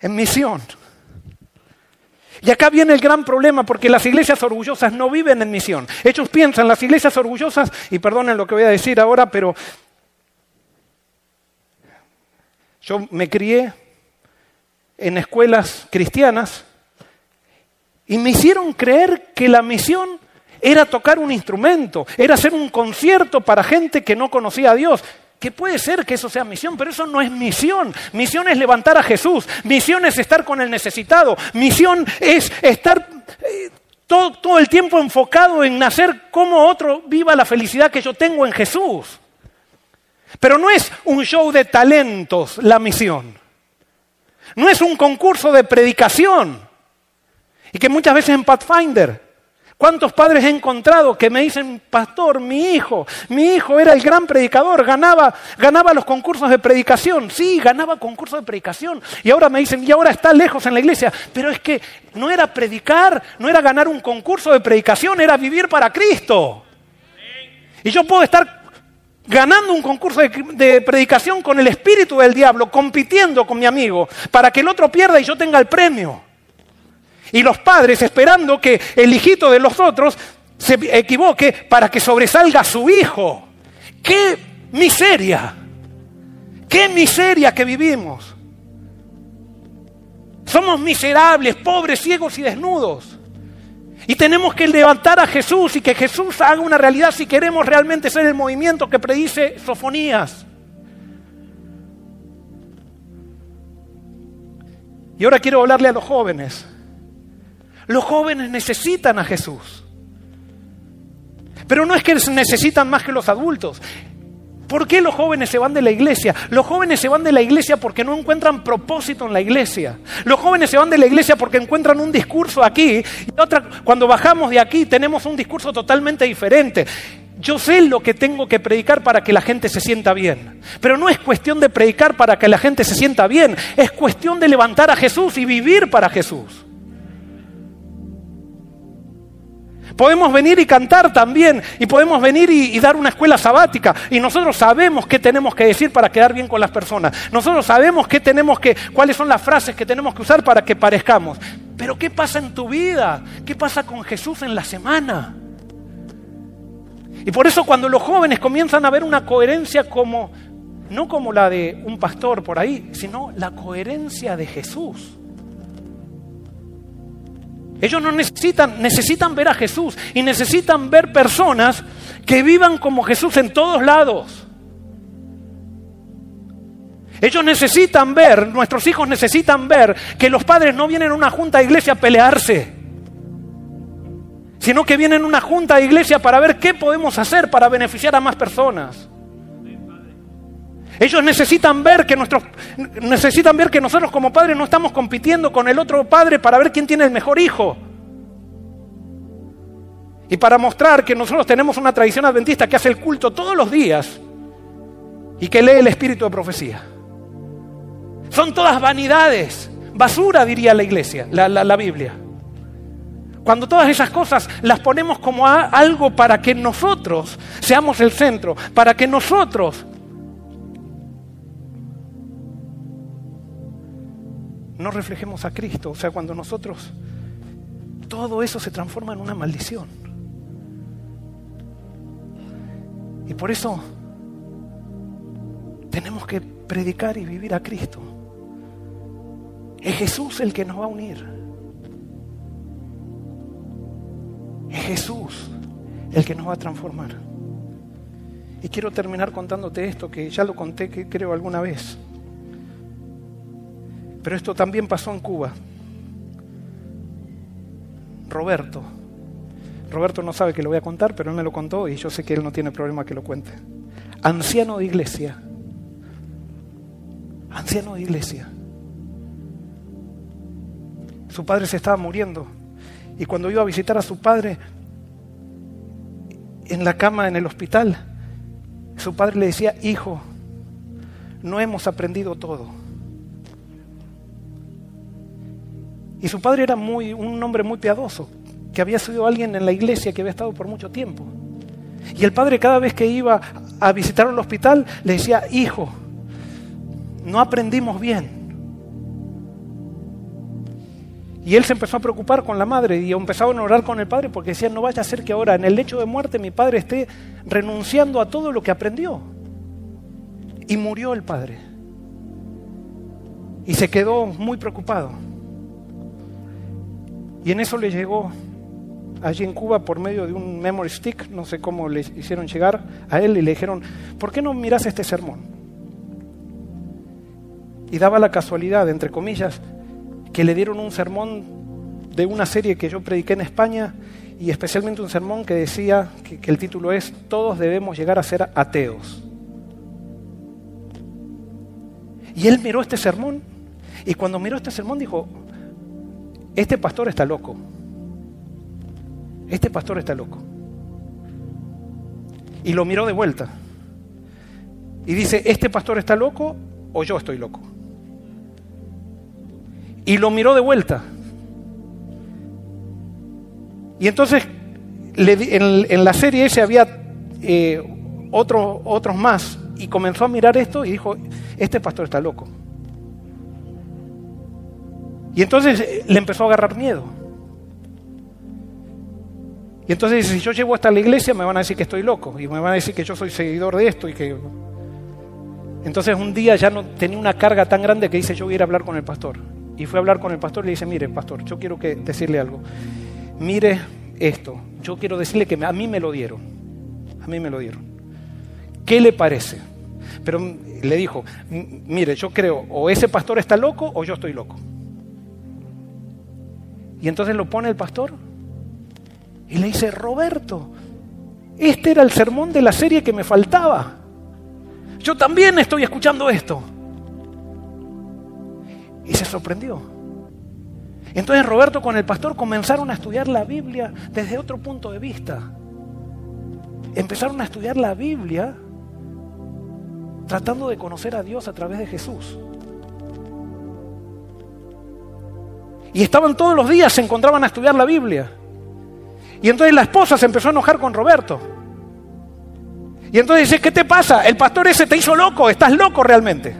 En misión. Y acá viene el gran problema porque las iglesias orgullosas no viven en misión. Ellos piensan, las iglesias orgullosas, y perdonen lo que voy a decir ahora, pero yo me crié en escuelas cristianas y me hicieron creer que la misión era tocar un instrumento, era hacer un concierto para gente que no conocía a Dios que puede ser que eso sea misión, pero eso no es misión. Misión es levantar a Jesús, misión es estar con el necesitado, misión es estar eh, todo, todo, el tiempo enfocado en hacer como otro viva la felicidad que yo tengo en Jesús. Pero no es un show de talentos la misión. No es un concurso de predicación. Y que muchas veces en Pathfinder ¿Cuántos padres he encontrado que me dicen, pastor, mi hijo, mi hijo era el gran predicador, ganaba, ganaba los concursos de predicación? Sí, ganaba concursos de predicación. Y ahora me dicen, y ahora está lejos en la iglesia. Pero es que no era predicar, no era ganar un concurso de predicación, era vivir para Cristo. Y yo puedo estar ganando un concurso de, de, predicación con el espíritu del diablo, compitiendo con mi amigo, para que el otro pierda y yo tenga el premio. Y los padres esperando que el hijito de los otros se equivoque para que sobresalga su hijo. ¡Qué miseria! ¡Qué miseria que vivimos! Somos miserables, pobres, ciegos y desnudos. Y tenemos que levantar a Jesús y que Jesús haga una realidad si queremos realmente ser el movimiento que predice Sofonías. Y ahora quiero hablarle a los jóvenes. Los jóvenes necesitan a Jesús. Pero no es que necesitan más que los adultos. ¿Por qué los jóvenes se van de la iglesia? Los jóvenes se van de la iglesia porque no encuentran propósito en la iglesia. Los jóvenes se van de la iglesia porque encuentran un discurso aquí y otra, cuando bajamos de aquí tenemos un discurso totalmente diferente. Yo sé lo que tengo que predicar para que la gente se sienta bien. Pero no es cuestión de predicar para que la gente se sienta bien, es cuestión de levantar a Jesús y vivir para Jesús. Podemos venir y cantar también, y podemos venir y, dar una escuela sabática, y nosotros sabemos qué tenemos que decir para quedar bien con las personas. Nosotros sabemos qué tenemos que, cuáles son las frases que tenemos que usar para que parezcamos. Pero ¿qué pasa en tu vida? ¿Qué pasa con Jesús en la semana? Y por eso cuando los jóvenes comienzan a ver una coherencia como, no como la de un pastor por ahí, sino la coherencia de Jesús. Ellos no necesitan, necesitan ver a Jesús y necesitan ver personas que vivan como Jesús en todos lados. Ellos necesitan ver, nuestros hijos necesitan ver que los padres no vienen a una junta de iglesia a pelearse, sino que vienen a una junta de iglesia para ver qué podemos hacer para beneficiar a más personas. Ellos necesitan ver que nuestros necesitan ver que nosotros como padres no estamos compitiendo con el otro padre para ver quién tiene el mejor hijo. Y para mostrar que nosotros tenemos una tradición adventista que hace el culto todos los días y que lee el espíritu de profecía. Son todas vanidades, basura diría la iglesia, la, la Biblia. Cuando todas esas cosas las ponemos como algo para que nosotros seamos el centro, para que nosotros no reflejemos a Cristo. O sea, cuando nosotros, todo eso se transforma en una maldición. Y por eso tenemos que predicar y vivir a Cristo. Es Jesús el que nos va a unir. Es Jesús el que nos va a transformar. Y quiero terminar contándote esto, que ya lo conté que creo alguna vez. Pero esto también pasó en Cuba. Roberto. Roberto no sabe que lo voy a contar, pero él me lo contó y yo sé que él no tiene problema que lo cuente. Anciano de iglesia. Anciano de iglesia. Su padre se estaba muriendo. Y cuando iba a visitar a su padre en la cama en el hospital, su padre le decía, hijo, no hemos aprendido todo Y su padre era muy, un hombre muy piadoso, que había sido alguien en la iglesia que había estado por mucho tiempo. Y el padre cada vez que iba a visitar el hospital le decía, hijo, no aprendimos bien. Y él se empezó a preocupar con la madre y empezaba a orar con el padre porque decía, no vaya a ser que ahora en el lecho de muerte mi padre esté renunciando a todo lo que aprendió. Y murió el padre. Y se quedó muy preocupado. Y en eso le llegó allí en Cuba por medio de un memory stick, no sé cómo le hicieron llegar a él y le dijeron, ¿por qué no miras este sermón? Y daba la casualidad, entre comillas, que le dieron un sermón de una serie que yo prediqué en España y especialmente un sermón que decía que, que el título es Todos debemos llegar a ser ateos. Y él miró este sermón y cuando miró este sermón dijo, este pastor está loco. Este pastor está loco. Y lo miró de vuelta. Y dice, ¿este pastor está loco o yo estoy loco? Y lo miró de vuelta. Y entonces en, la serie ese había eh, otros, otros más. Y comenzó a mirar esto y dijo, este pastor está loco. Y entonces eh, le empezó a agarrar miedo. Y entonces dice, si yo llego hasta la iglesia me van a decir que estoy loco y me van a decir que yo soy seguidor de esto y que... Entonces un día ya no tenía una carga tan grande que dice, yo voy a ir a hablar con el pastor. Y fue a hablar con el pastor y le dice, mire, pastor, yo quiero que decirle algo. Mire esto, yo quiero decirle que a mí me lo dieron. A mí me lo dieron. ¿Qué le parece? Pero le dijo, mire, yo creo, o ese pastor está loco o yo estoy loco. Y entonces lo pone el pastor y le dice, Roberto, este era el sermón de la serie que me faltaba. yo también estoy escuchando esto. Y se sorprendió. Entonces Roberto con el pastor comenzaron a estudiar la Biblia desde otro punto de vista. Empezaron a estudiar la Biblia tratando de conocer a Dios a través de Jesús. Y estaban todos los días, se encontraban a estudiar la Biblia. Y entonces la esposa se empezó a enojar con Roberto. Y entonces dice, ¿qué te pasa? El pastor ese te hizo loco, estás loco realmente.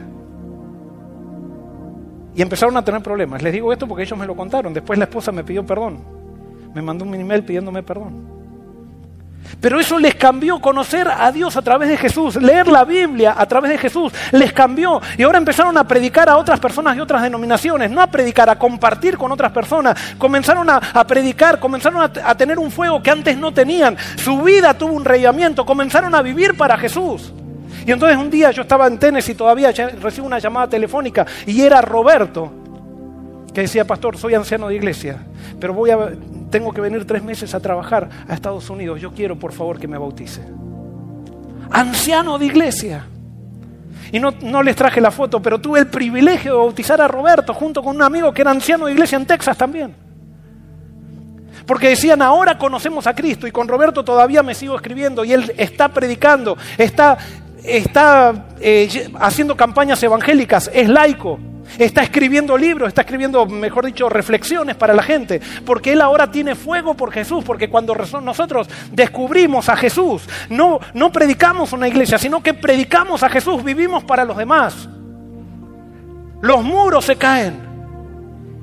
Y empezaron a tener problemas. Les digo esto porque ellos me lo contaron. Después la esposa me pidió perdón. Me mandó un email pidiéndome perdón. Pero eso les cambió conocer a Dios a través de Jesús, leer la Biblia a través de Jesús, les cambió. Y ahora empezaron a predicar a otras personas de otras denominaciones, no a predicar, a compartir con otras personas. Comenzaron a, predicar, comenzaron a, tener un fuego que antes no tenían. Su vida tuvo un reyamiento, comenzaron a vivir para Jesús. Y entonces un día yo estaba en Tennessee todavía, recibo una llamada telefónica y era Roberto, que decía, pastor, soy anciano de iglesia, pero voy a, tengo que venir tres meses a trabajar a Estados Unidos, yo quiero por favor que me bautice. Anciano de iglesia. Y no, no, les traje la foto, pero tuve el privilegio de bautizar a Roberto junto con un amigo que era anciano de iglesia en Texas también. Porque decían, ahora conocemos a Cristo y con Roberto todavía me sigo escribiendo y él está predicando, está, está eh, haciendo campañas evangélicas, es laico. Está escribiendo libros, está escribiendo, mejor dicho, reflexiones para la gente, porque él ahora tiene fuego por Jesús, porque cuando nosotros descubrimos a Jesús, no, no predicamos una iglesia, sino que predicamos a Jesús, vivimos para los demás. Los muros se caen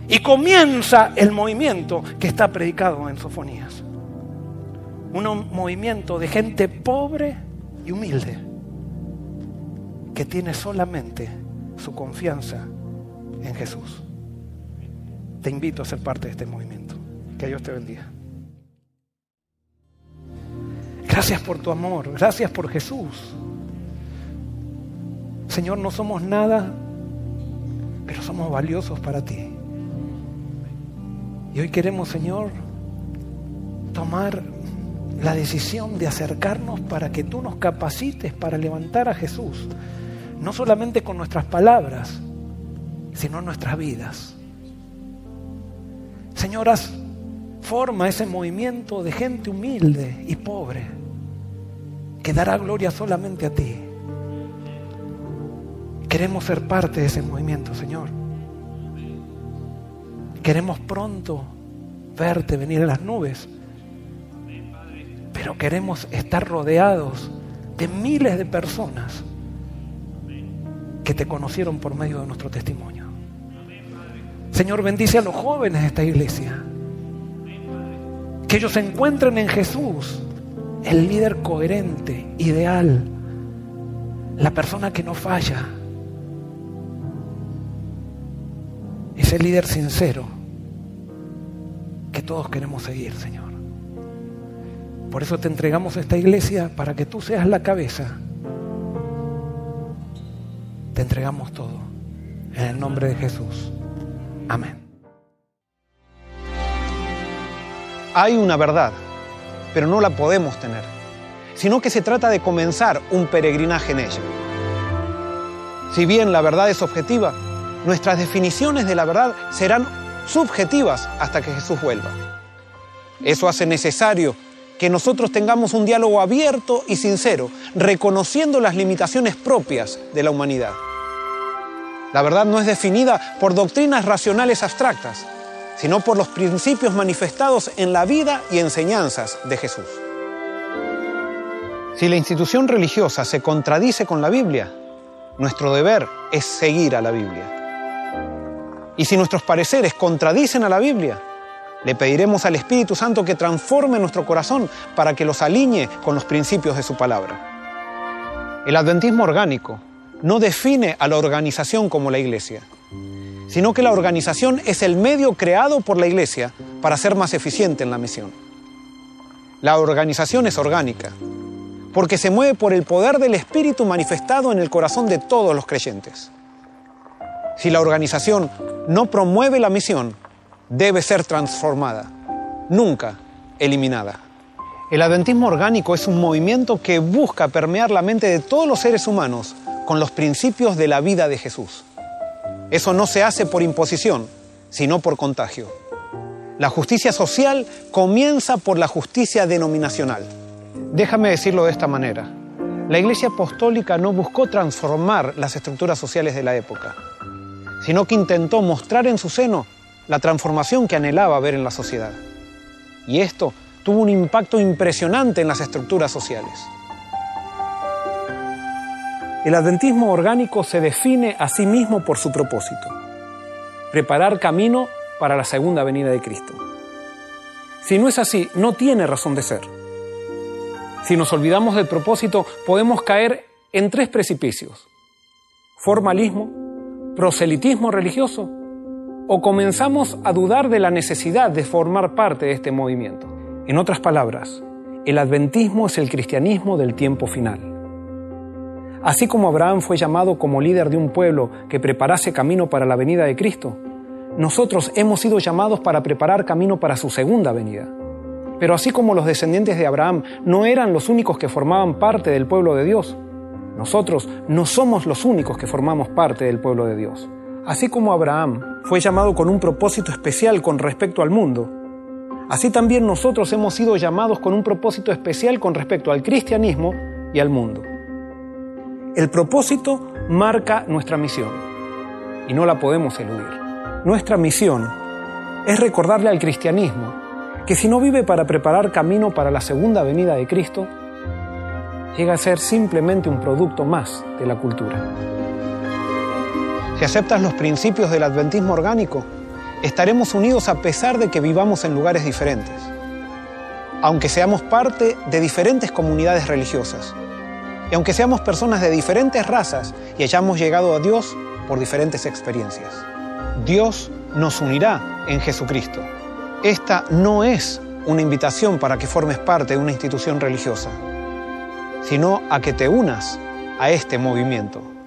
y comienza el movimiento que está predicado en Sofonías. Un movimiento de gente pobre y humilde que tiene solamente su confianza en Jesús. Te invito a ser parte de este movimiento. Que Dios te bendiga. Gracias por tu amor, gracias por Jesús. Señor, no somos nada, pero somos valiosos para ti. Y hoy queremos, Señor, tomar la decisión de acercarnos para que tú nos capacites para levantar a Jesús, no solamente con nuestras palabras, sino nuestras vidas. Señoras, forma ese movimiento de gente humilde y pobre que dará gloria solamente a ti. Queremos ser parte de ese movimiento, Señor. Queremos pronto verte venir en las nubes, pero queremos estar rodeados de miles de personas que te conocieron por medio de nuestro testimonio. Señor, bendice a los jóvenes de esta iglesia. Que ellos encuentren en Jesús, el líder coherente, ideal, la persona que no falla, ese líder sincero que todos queremos seguir, Señor. Por eso te entregamos esta iglesia para que tú seas la cabeza. Te entregamos todo en el nombre de Jesús. Amén. Hay una verdad, pero no la podemos tener, sino que se trata de comenzar un peregrinaje en ella. Si bien la verdad es objetiva, nuestras definiciones de la verdad serán subjetivas hasta que Jesús vuelva. Eso hace necesario que nosotros tengamos un diálogo abierto y sincero, reconociendo las limitaciones propias de la humanidad. La verdad no es definida por doctrinas racionales abstractas, sino por los principios manifestados en la vida y enseñanzas de Jesús. Si la institución religiosa se contradice con la Biblia, nuestro deber es seguir a la Biblia. Y si nuestros pareceres contradicen a la Biblia, le pediremos al Espíritu Santo que transforme nuestro corazón para que los alinee con los principios de su palabra. El adventismo orgánico no define a la organización como la iglesia, sino que la organización es el medio creado por la iglesia para ser más eficiente en la misión. La organización es orgánica, porque se mueve por el poder del Espíritu manifestado en el corazón de todos los creyentes. Si la organización no promueve la misión, debe ser transformada, nunca eliminada. El adventismo orgánico es un movimiento que busca permear la mente de todos los seres humanos con los principios de la vida de Jesús. Eso no se hace por imposición, sino por contagio. La justicia social comienza por la justicia denominacional. Déjame decirlo de esta manera. La Iglesia Apostólica no buscó transformar las estructuras sociales de la época, sino que intentó mostrar en su seno la transformación que anhelaba ver en la sociedad. Y esto tuvo un impacto impresionante en las estructuras sociales. El adventismo orgánico se define a sí mismo por su propósito, preparar camino para la segunda venida de Cristo. Si no es así, no tiene razón de ser. Si nos olvidamos del propósito, podemos caer en tres precipicios. Formalismo, proselitismo religioso o comenzamos a dudar de la necesidad de formar parte de este movimiento. En otras palabras, el adventismo es el cristianismo del tiempo final. Así como Abraham fue llamado como líder de un pueblo que preparase camino para la venida de Cristo, nosotros hemos sido llamados para preparar camino para su segunda venida. Pero así como los descendientes de Abraham no eran los únicos que formaban parte del pueblo de Dios, nosotros no somos los únicos que formamos parte del pueblo de Dios. Así como Abraham fue llamado con un propósito especial con respecto al mundo, así también nosotros hemos sido llamados con un propósito especial con respecto al cristianismo y al mundo. El propósito marca nuestra misión y no la podemos eludir. Nuestra misión es recordarle al cristianismo que si no vive para preparar camino para la segunda venida de Cristo, llega a ser simplemente un producto más de la cultura. Si aceptas los principios del adventismo orgánico, estaremos unidos a pesar de que vivamos en lugares diferentes, aunque seamos parte de diferentes comunidades religiosas, y aunque seamos personas de diferentes razas y hayamos llegado a Dios por diferentes experiencias. Dios nos unirá en Jesucristo. Esta no es una invitación para que formes parte de una institución religiosa, sino a que te unas a este movimiento.